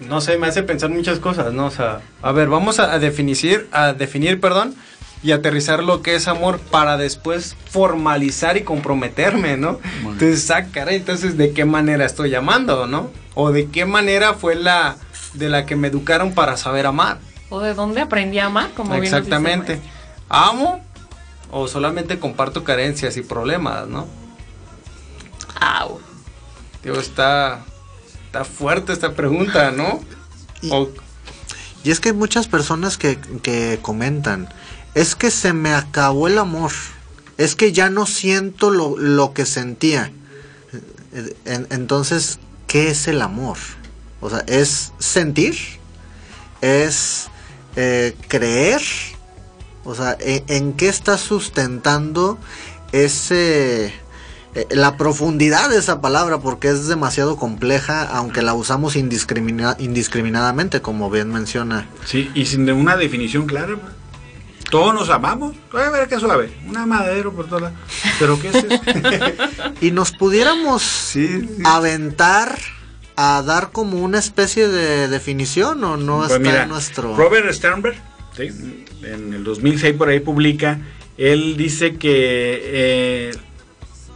no sé, me hace pensar muchas cosas, ¿no? O sea, a ver, vamos a, a definir, a definir, perdón, y aterrizar lo que es amor para después formalizar y comprometerme, ¿no? Entonces, ah, caray, entonces, ¿de qué manera estoy amando, no? O de qué manera fue la de la que me educaron para saber amar. O de dónde aprendí a amar, como Exactamente. ¿Amo o solamente comparto carencias y problemas, no? Au. Digo, está, está fuerte esta pregunta, ¿no? Y- O- Y es que hay muchas personas que, que comentan, es que se me acabó el amor, es que ya no siento lo, lo que sentía. En- entonces, ¿qué es el amor? O sea, ¿es sentir? ¿Es eh, creer? O sea, ¿en, en qué está sustentando ese... eh, la profundidad de esa palabra porque es demasiado compleja aunque la usamos indiscrimina- indiscriminadamente como bien menciona Sí, y sin una definición clara. Todos nos amamos. A ver qué suave. Una madero por todas lados. ¿Pero qué es eso? y nos pudiéramos Sí, sí. aventar a dar como una especie de definición o no Pues está mira, en nuestro Robert Sternberg, ¿sí? en el 2006 por ahí publica, él dice que eh,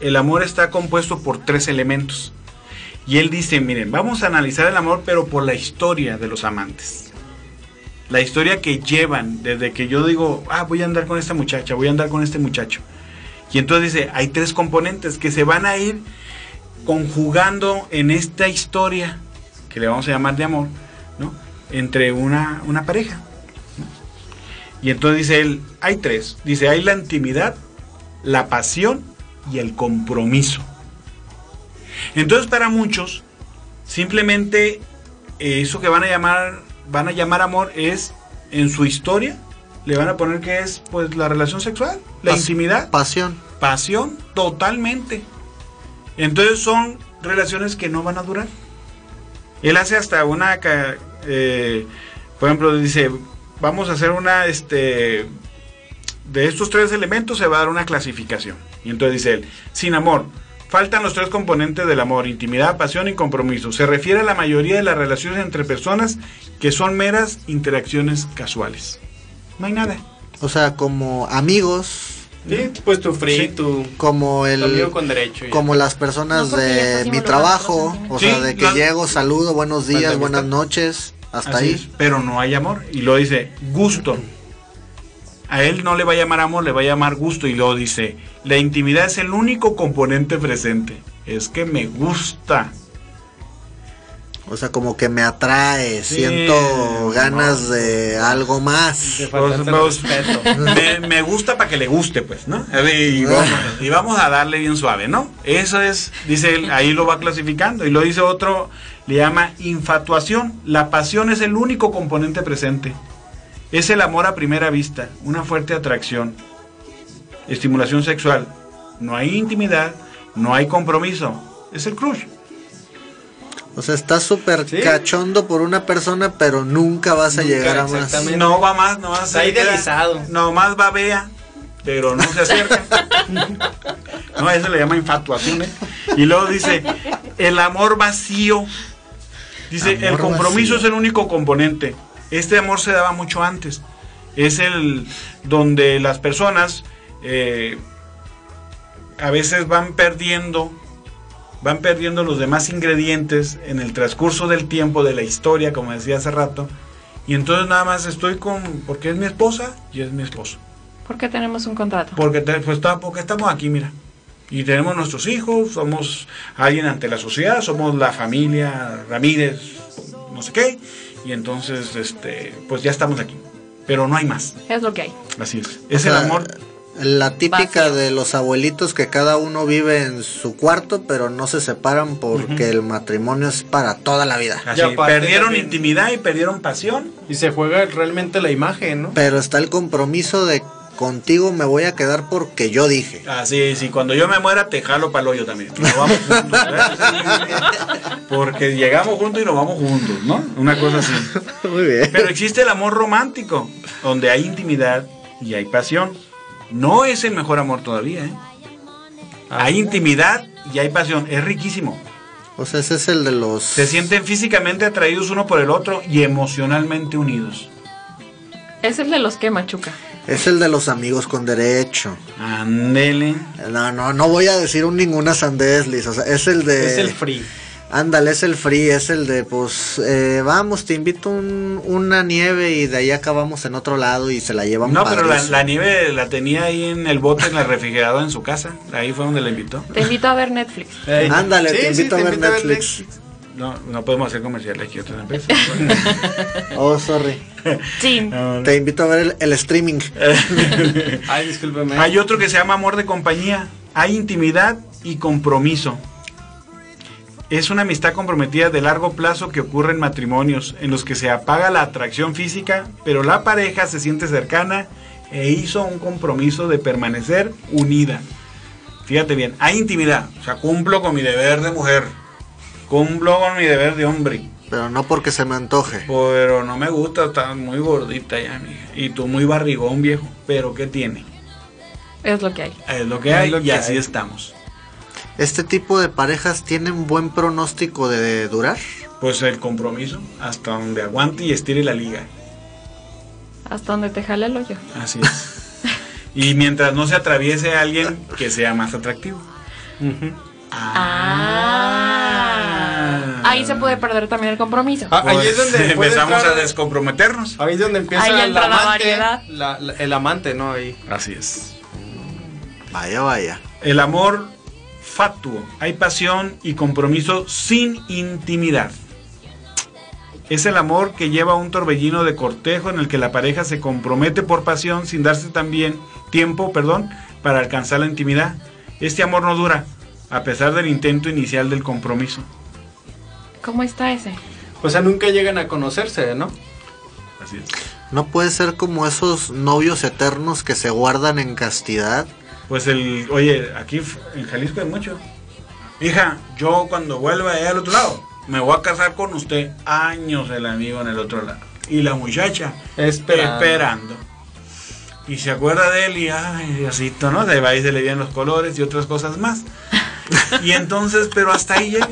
el amor está compuesto por tres elementos. Y él dice, miren, vamos a analizar el amor, pero por la historia de los amantes. La historia que llevan desde que yo digo, ah, voy a andar con esta muchacha, voy a andar con este muchacho. Y entonces dice, hay tres componentes que se van a ir conjugando en esta historia, que le vamos a llamar de amor, ¿no? Entre una, una pareja. Y entonces dice él, hay tres. Dice, hay la intimidad, la pasión y el compromiso. Entonces para muchos, simplemente eh, eso que van a llamar, van a llamar amor es en su historia, le van a poner que es pues la relación sexual, la Pas- intimidad, pasión pasión, totalmente. Entonces son relaciones que no van a durar. Él hace hasta una, eh, por ejemplo, dice, vamos a hacer una, este, de estos tres elementos se va a dar una clasificación. Y entonces dice él, sin amor, faltan los tres componentes del amor, intimidad, pasión y compromiso. Se refiere a la mayoría de las relaciones entre personas que son meras interacciones casuales. No hay nada. o sea como amigos Sí, pues tu free, Sí. tu, como tu el amigo con derecho. como las personas No, de mi trabajo o Sí, sea de que la- llego saludo buenos días buenas noches hasta ahí es, pero no hay amor. Y lo dice gusto. A él no le va a llamar amor, le va a llamar gusto. Y luego dice, la intimidad es el único componente presente. Es que me gusta. o sea como que me atrae Sí, siento ganas no, de algo más De Los- los-. Me, me gusta para que le guste, pues, ¿no? Y vamos, y vamos a darle bien suave, ¿no? Eso es, dice él, ahí lo va clasificando. Y lo dice otro, le llama infatuación. La pasión es el único componente presente. Es el amor a primera vista, una fuerte atracción, estimulación sexual. No hay intimidad, no hay compromiso. Es el crush. o sea estás súper Sí. cachondo por una persona pero nunca vas a Nunca, llegar a más exactamente. No va más, no más. Está idealizado. No más va vea, pero no se acerca. no, eso le llama infatuación. ¿eh? Y luego dice, el amor vacío. Dice, el compromiso vacío. es el único componente. Este amor se daba mucho antes. Es el donde las personas eh, a veces van perdiendo van perdiendo los demás ingredientes en el transcurso del tiempo de la historia, como decía hace rato, y entonces nada más estoy con porque es mi esposa y es mi esposo. ¿Por qué tenemos un contrato? Porque te- pues está- porque estamos aquí, mira. Y tenemos nuestros hijos, somos alguien ante la sociedad, somos la familia Ramírez, no sé qué, y entonces este pues ya estamos aquí. Pero no hay más. Es lo que hay. Así es. O Es sea, el amor La típica Vacío. de los abuelitos que cada uno vive en su cuarto, pero no se separan porque el matrimonio es para toda la vida. así. Perdieron también- intimidad y perdieron pasión. Y se juega realmente la imagen, ¿no? Pero está el compromiso de contigo me voy a quedar porque yo dije. Así es, y cuando yo me muera te jalo para el hoyo también. Nos vamos juntos, ¿verdad? Porque llegamos juntos y nos vamos juntos, ¿no? Una cosa así. Muy bien. Pero existe el amor romántico, donde hay intimidad y hay pasión. No es el mejor amor todavía, ¿eh? Hay intimidad y hay pasión. Es riquísimo. O sea, ese es el de los... Se sienten físicamente atraídos uno por el otro y emocionalmente unidos. Es el de los que machuca. Es el de los amigos con derecho. Andele. No, no, no voy a decir un ninguna sandez, Liz. O sea, es el de... Es el free. Ándale, es el free, es el de, pues, eh, vamos, te invito un, una nieve y de ahí acabamos en otro lado y se la llevan No, pero la, nieve la tenía ahí en el bote, en el refrigerador en su casa. Ahí fue donde la invitó. Te invito a ver Netflix. Ándale, Sí, te sí, invito a ver Netflix. No, no podemos hacer comerciales aquí otras empresas. Oh, sorry. Sí. Te invito a ver el, el streaming. Ay, discúlpeme. Hay otro que se llama amor de compañía. Hay intimidad y compromiso. Es una amistad comprometida de largo plazo que ocurre en matrimonios en los que se apaga la atracción física, pero la pareja se siente cercana e hizo un compromiso de permanecer unida. Fíjate bien, hay intimidad, o sea, cumplo con mi deber de mujer, cumplo con mi deber de hombre, Pero no porque se me antoje. pero no me gusta, estás muy gordita ya, mija, y tú muy barrigón, viejo, pero ¿qué tiene? Es lo que hay. Es lo que Es hay lo que y así hay. estamos. ¿Este tipo de parejas tienen buen pronóstico de durar? Pues el compromiso, hasta donde aguante y estire la liga. Hasta donde te jale el hoyo. Así es. y mientras no se atraviese alguien que sea más atractivo. Ah. Ahí se puede perder también el compromiso. Ah, ahí Pues, es donde puede empezamos entrar- a descomprometernos. Ahí es donde empieza Ahí el entra la amante, variedad. la- la- el amante, ¿no? Ahí. Así es. Vaya, vaya. El amor fatuo. Hay pasión y compromiso sin intimidad. Es el amor que lleva un torbellino de cortejo en el que la pareja se compromete por pasión sin darse también tiempo, perdón, para alcanzar la intimidad. Este amor no dura, a pesar del intento inicial del compromiso. ¿Cómo está ese? O sea, nunca llegan a conocerse, ¿no? Así es. No puede ser como esos novios eternos que se guardan en castidad. Pues el, oye, aquí en Jalisco hay mucho. Hija, yo cuando vuelva allá al otro lado, me voy a casar con usted. Años el amigo en el otro lado. Y la muchacha Esperando. esperando. Y se acuerda de él y, ay, Diosito, ¿no? Va y se le vienen los colores y otras cosas más. Y entonces, pero hasta ahí llega.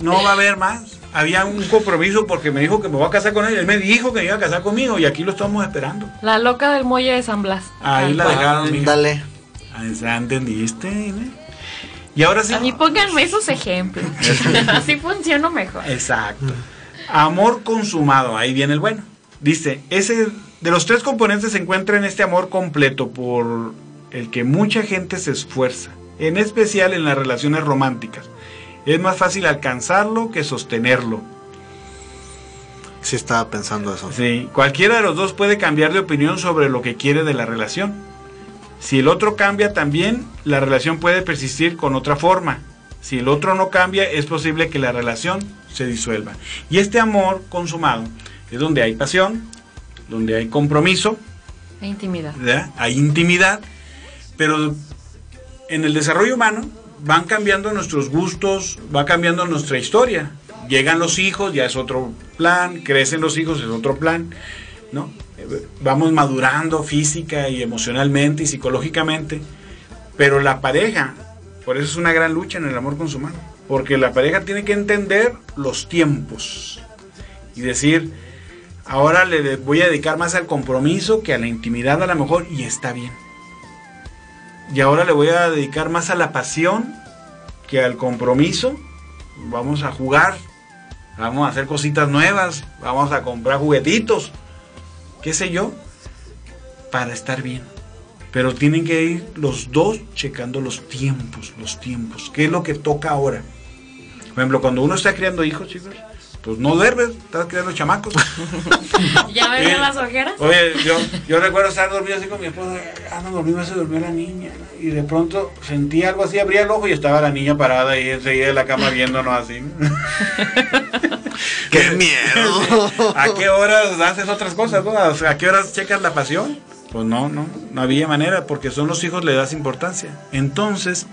No va a haber más. Había un compromiso porque me dijo que me voy a casar con él. Él me dijo que me iba a casar conmigo y aquí lo estamos esperando. La loca del muelle de San Blas. Ahí la dejaron, mija. Dale. Ah, ¿ya ¿Entendiste? Y ahora sí. A mí pónganme esos ejemplos. Así funciono mejor. Exacto. Amor consumado, ahí viene el bueno. Dice, ese de los tres componentes se encuentra en este amor completo por el que mucha gente se esfuerza, en especial en las relaciones románticas. Es más fácil alcanzarlo que sostenerlo. Sí estaba pensando eso. Sí, cualquiera de los dos puede cambiar de opinión sobre lo que quiere de la relación. Si el otro cambia también, la relación puede persistir con otra forma. Si el otro no cambia, es posible que la relación se disuelva. Y este amor consumado es donde hay pasión, donde hay compromiso, E intimidad. ¿verdad? hay intimidad, pero en el desarrollo humano van cambiando nuestros gustos, va cambiando nuestra historia. Llegan los hijos, ya es otro plan, crecen los hijos, es otro plan, ¿no? Vamos madurando física y emocionalmente y psicológicamente, pero la pareja, por eso es una gran lucha en el amor consumado, porque la pareja tiene que entender los tiempos y decir, ahora le voy a dedicar más al compromiso que a la intimidad a lo mejor y está bien. Y ahora le voy a dedicar más a la pasión que al compromiso. Vamos a jugar, vamos a hacer cositas nuevas, vamos a comprar juguetitos, qué sé yo, para estar bien. Pero tienen que ir los dos checando los tiempos, los tiempos. ¿Qué es lo que toca ahora? Por ejemplo, cuando uno está criando hijos, chicos, pues no duermes, estás criando chamacos. ¿Ya ven Eh, las ojeras? Oye, yo, yo recuerdo estar dormido así con mi esposa, ah, no dormí, se durmió la niña, ¿no? y de pronto sentí algo así, abría el ojo y estaba la niña parada ahí enseguida en la cama viéndonos así. ¡Qué miedo! ¿A qué horas haces otras cosas? no? ¿A qué horas checas la pasión? Pues no, no, no había manera, porque son los hijos, le das importancia. Entonces,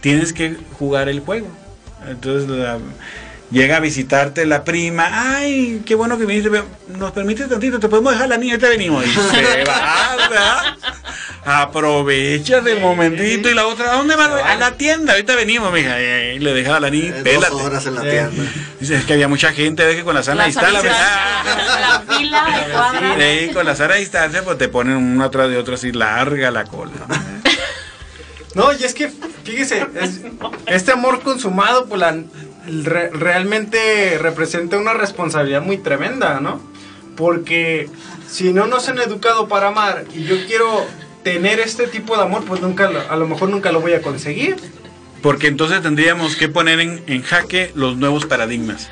tienes que jugar el juego. Entonces, la- llega a visitarte la prima, ay, qué bueno que viniste, nos permite tantito, te podemos dejar la niña, te venimos. Y se va, ¿verdad? Aprovechas el momentito y la otra, ¿a dónde vas? A la tienda, ahorita venimos, mija. Y le dejaba la niña, Eh. Dos horas en la tienda. Dice, es que había mucha gente, ve que con la sana distancia. la fila. Sí, con la sana distancia, pues te ponen una atrás de otra así larga la cola. No, y es que, fíjese, es- este amor consumado, pues la, re- realmente representa una responsabilidad muy tremenda, ¿no? Porque si no nos han educado para amar y yo quiero tener este tipo de amor, pues nunca, lo- a lo mejor nunca lo voy a conseguir. Porque entonces tendríamos que poner en, jaque los nuevos paradigmas.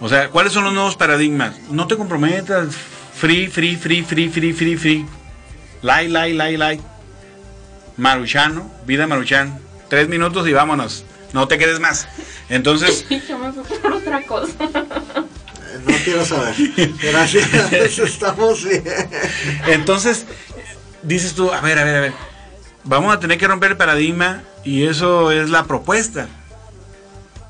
O sea, ¿cuáles son los nuevos paradigmas? No te comprometas. Free, free, free, free, free, free, free. Like, like, like, like. Maruchano, vida Maruchan. Tres minutos y vámonos. No te quedes más. Entonces, Yo me fui por otra cosa. Eh, No quiero saber. Gracias, estamos bien. entonces, dices tú, a ver, a ver, a ver, vamos a tener que romper el paradigma y eso es la propuesta.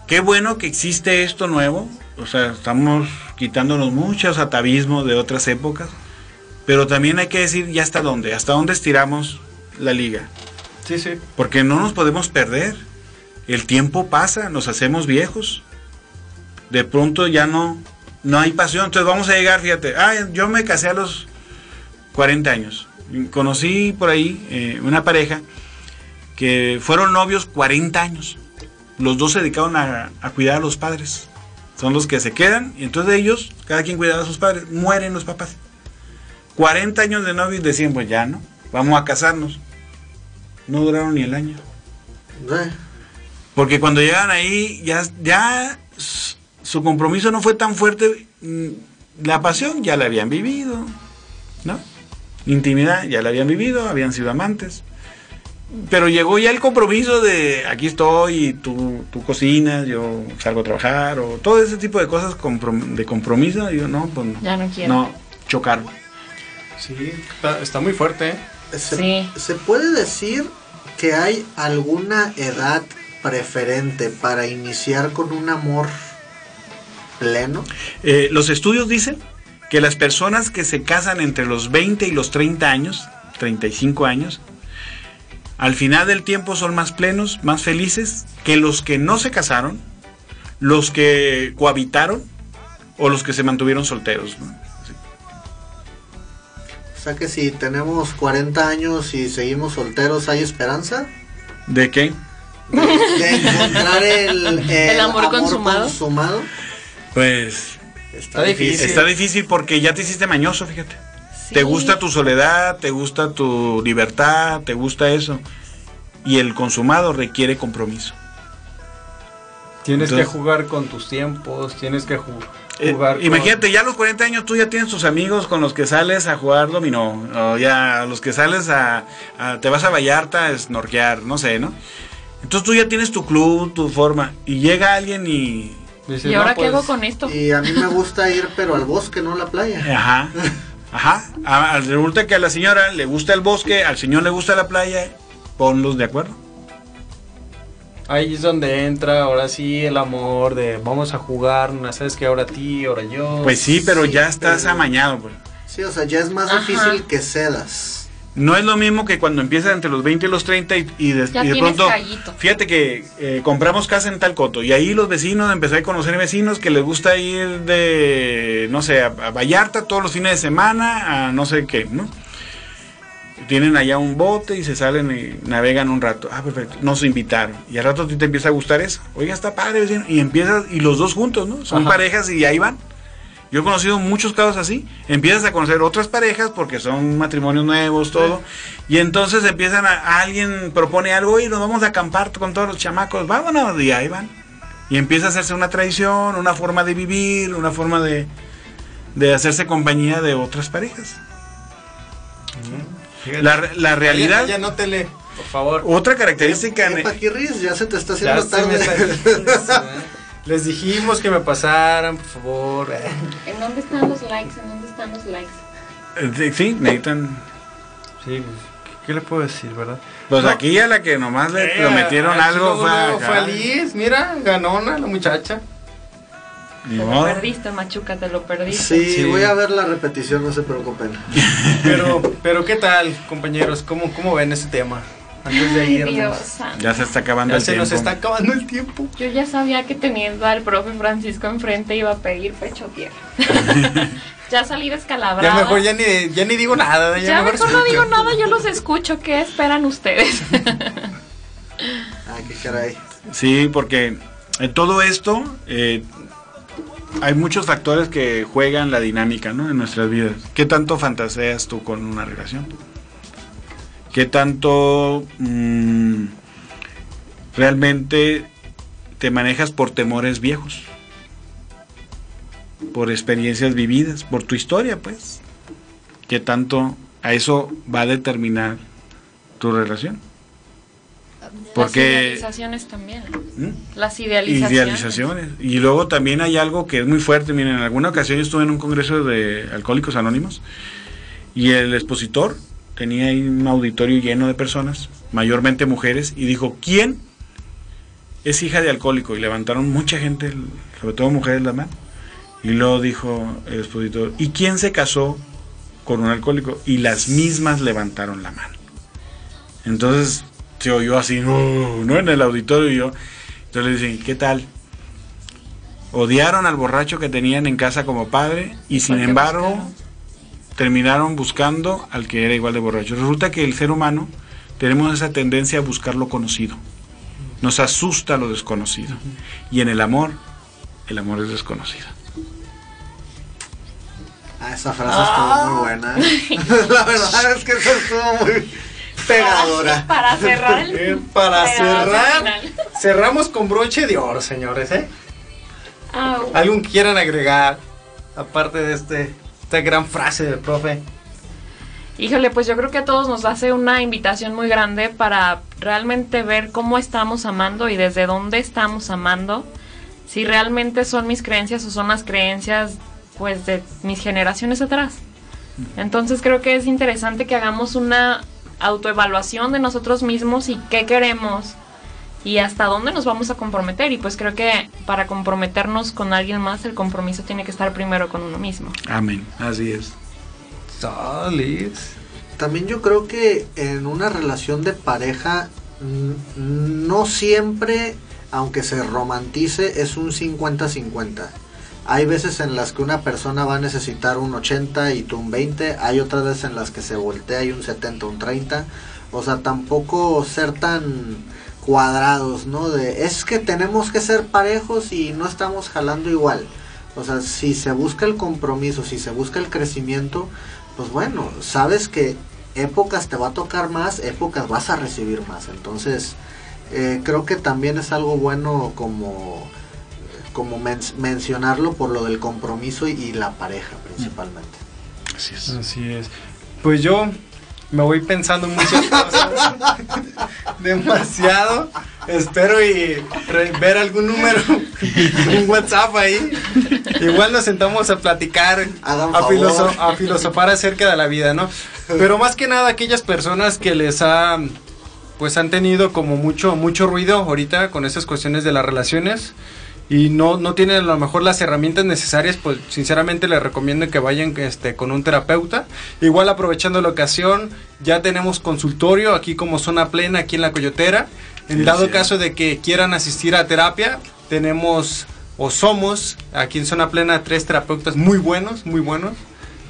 Qué bueno que existe esto nuevo, o sea, estamos quitándonos muchos atavismos de otras épocas, pero también hay que decir ya hasta dónde, hasta dónde estiramos la liga. Sí, sí. Porque no nos podemos perder. El tiempo pasa, nos hacemos viejos. De pronto ya no, no hay pasión. Entonces vamos a llegar, fíjate, ah, yo me casé a los 40 años. Conocí por ahí eh, una pareja que fueron novios 40 años. Los dos se dedicaron a, a cuidar a los padres. Son los que se quedan y entonces ellos, cada quien cuidaba a sus padres, mueren los papás. 40 años de novios decían, pues ya no, vamos a casarnos. No duraron ni el año. Eh, Porque cuando llegan ahí, ya, ya su compromiso no fue tan fuerte. mm, La pasión ya la habían vivido, ¿no? Intimidad ya la habían vivido, habían sido amantes. Pero llegó ya el compromiso de aquí estoy, y tú, tú cocinas, yo salgo a trabajar, o todo ese tipo de cosas comprom- de compromiso. Y yo, no, pues no. Ya no quiero. No, chocaron. Sí, está, está muy fuerte, ¿eh? ¿Se, Sí. ¿Se puede decir que hay alguna edad preferente para iniciar con un amor pleno? Eh, los estudios dicen que las personas que se casan entre los 20 y los 30 años, 35 años, al final del tiempo son más plenos, más felices que los que no se casaron, los que cohabitaron o los que se mantuvieron solteros. ¿no? O sea que si tenemos 40 años y seguimos solteros, ¿hay esperanza? ¿De qué? De, de encontrar el, el El amor consumado. consumado. Pues Está difícil. está difícil porque ya te hiciste mañoso, fíjate. Sí. Te gusta tu soledad, te gusta tu libertad, te gusta eso. Y el consumado requiere compromiso. Tienes Entonces- que jugar con tus tiempos, tienes que ju- Eh, jugar. con- imagínate, ya a los 40 años tú ya tienes tus amigos con los que sales a jugar dominó, o ya a los que sales a, a- te vas a Vallarta a snorkear, no sé, ¿no? Entonces tú ya tienes tu club, tu forma, y llega alguien y... Dices, ¿Y ahora no, qué hago pues, con esto? Y a mí me gusta ir, pero al bosque, no a la playa. Ajá, ajá, a- resulta que a la señora le gusta el bosque, al señor le gusta la playa, ponlos de acuerdo. Ahí es donde entra ahora sí el amor de vamos a jugar, no sabes que ahora a ti, ahora yo. Pues sí, pero sí, ya estás pero- amañado, pues. Sí, o sea, ya es más Ajá. difícil que cedas. No es lo mismo que cuando empiezas entre los 20 y los 30 y, y de, y de pronto, callito. fíjate que eh, compramos casa en tal coto y ahí los vecinos, empecé a conocer vecinos que les gusta ir de, no sé, a, a Vallarta todos los fines de semana, a no sé qué, ¿no? Tienen allá un bote y se salen y navegan un rato. Ah, perfecto. Nos invitaron. Y al rato a ti te empieza a gustar eso. Oiga, está padre, vecino. Y empiezas, y los dos juntos, ¿no? Son Ajá. parejas y ahí van. Yo he conocido muchos casos así. Empiezas a conocer otras parejas porque son matrimonios nuevos, todo. Y entonces empiezan a, alguien propone algo y nos vamos a acampar con todos los chamacos. Vámonos, y ahí van. Y empieza a hacerse una tradición, una forma de vivir, una forma de, de hacerse compañía de otras parejas. La, la realidad, Ya, no te lee, por favor. otra característica, ¿Qué, Paquirris? Ya se te está haciendo Ya se me tarde. está- Les dijimos que me pasaran, por favor. ¿En dónde están los likes? ¿En dónde están los likes? eh, sí, necesitan. Sí, pues, ¿qué, le puedo decir, verdad? Pues No. aquí a la que nomás le Eh, prometieron algo fue, luego acá. fue a Liz, mira, ganona la muchacha. Te lo perdiste, Machuca, te lo perdiste. Sí, Sí. voy a ver la repetición, no se preocupen. Pero, pero ¿qué tal, compañeros? ¿Cómo, cómo ven ese tema? Antes de Ay, irnos. Dios. Ya se está acabando Ya el se tiempo. nos está acabando el tiempo. Yo ya sabía que teniendo al profe Francisco enfrente iba a pedir pecho tierra. ya salí descalabrada. Ya mejor ya ni, ya ni digo nada. Ya, Ya mejor no escucho. digo nada, yo los escucho. ¿Qué esperan ustedes? Ay, qué caray. Sí, porque en todo esto eh, hay muchos factores que juegan la dinámica ¿no? en nuestras vidas. ¿Qué tanto fantaseas tú con una relación? ¿Qué tanto mm, realmente te manejas por temores viejos? Por experiencias vividas, por tu historia, pues. ¿Qué tanto a eso va a determinar tu relación? Porque... Las idealizaciones también. ¿Mm? Las idealizaciones. Idealizaciones. Y luego también hay algo que es muy fuerte. Miren, en alguna ocasión yo estuve en un congreso de Alcohólicos Anónimos y el expositor tenía ahí un auditorio lleno de personas, mayormente mujeres, y dijo, ¿quién es hija de alcohólico? Y levantaron mucha gente, sobre todo mujeres, la mano. Y luego dijo el expositor, ¿y quién se casó con un alcohólico? Y las mismas levantaron la mano. Entonces se oyó así, no, no en el auditorio y yo. Entonces le dicen, ¿qué tal? Odiaron al borracho que tenían en casa como padre y sin embargo buscaron? Terminaron buscando al que era igual de borracho. Resulta que el ser humano tenemos esa tendencia a buscar lo conocido. Nos asusta lo desconocido. Y en el amor, el amor es desconocido. Ah, esa frase estuvo muy buena. ¿eh? La verdad es que esa estuvo muy pegadora. Para cerrar el. Eh, para cerrar, final. cerramos con broche de oro, señores, ¿eh? ¿Algo que quieran agregar? Aparte de este, esta gran frase del profe. Híjole, pues yo creo que a todos nos hace una invitación muy grande para realmente ver cómo estamos amando y desde dónde estamos amando. Si realmente son mis creencias o son las creencias pues de mis generaciones atrás. Entonces creo que es interesante que hagamos una autoevaluación de nosotros mismos y qué queremos y hasta dónde nos vamos a comprometer. Y pues creo que para comprometernos con alguien más, el compromiso tiene que estar primero con uno mismo. Amén. Así es. Solis. También yo creo que en una relación de pareja no siempre, aunque se romantice, es un 50-50. Hay veces en las que una persona va a necesitar un 80 y tú un 20, hay otras veces en las que se voltea y un 70, un 30. O sea, tampoco ser tan cuadrados, ¿no? De es que tenemos que ser parejos y no estamos jalando igual. O sea, si se busca el compromiso, si se busca el crecimiento, pues bueno, sabes que épocas te va a tocar más, épocas vas a recibir más. Entonces, eh, creo que también es algo bueno como, como men- mencionarlo por lo del compromiso y, y la pareja principalmente. Así es. Así es. Pues yo me voy pensando en muchas cosas. Demasiado. Espero y ver algún número, un WhatsApp ahí. Igual nos sentamos a platicar, filoso- a filosofar acerca de la vida, ¿no? Pero más que nada aquellas personas que les ha, pues han tenido como mucho, mucho ruido ahorita con esas cuestiones de las relaciones y no, no tienen a lo mejor las herramientas necesarias, pues sinceramente les recomiendo que vayan este, con un terapeuta. Igual aprovechando la ocasión, ya tenemos consultorio aquí como zona plena, aquí en la Coyotera. En Sí, dado sí. caso de que quieran asistir a terapia, tenemos o somos aquí en zona plena tres terapeutas muy buenos, muy buenos,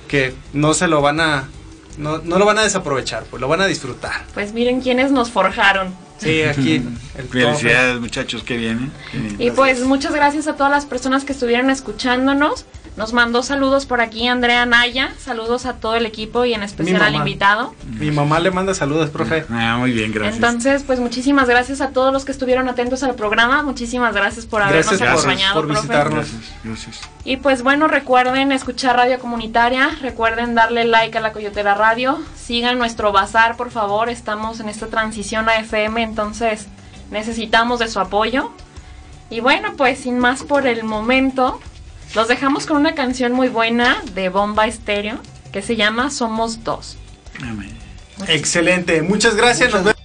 que no se lo van a... No, no lo van a desaprovechar, pues lo van a disfrutar. Pues miren quiénes nos forjaron. Sí, aquí. el Felicidades, muchachos, que vienen. Y pues muchas gracias a todas las personas que estuvieron escuchándonos. Nos mandó saludos por aquí Andrea Naya, saludos a todo el equipo y en especial al invitado. Mi mamá le manda saludos, profe. Ah, muy bien, gracias. Entonces, pues muchísimas gracias a todos los que estuvieron atentos al programa. Muchísimas gracias por habernos Gracias por- acompañado, por profe. visitarnos. gracias, gracias. Y pues bueno, recuerden escuchar Radio Comunitaria, recuerden darle like a la Coyotera Radio, sigan nuestro bazar, por favor, estamos en esta transición a FM, entonces necesitamos de su apoyo. Y bueno, pues sin más por el momento, los dejamos con una canción muy buena de Bomba Estéreo que se llama Somos Dos. Amén. Excelente, muchas gracias. Nos vemos.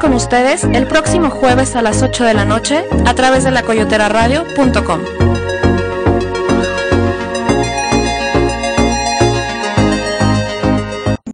Con ustedes el próximo jueves a las 8 de la noche a través de lacoyoteradio.com.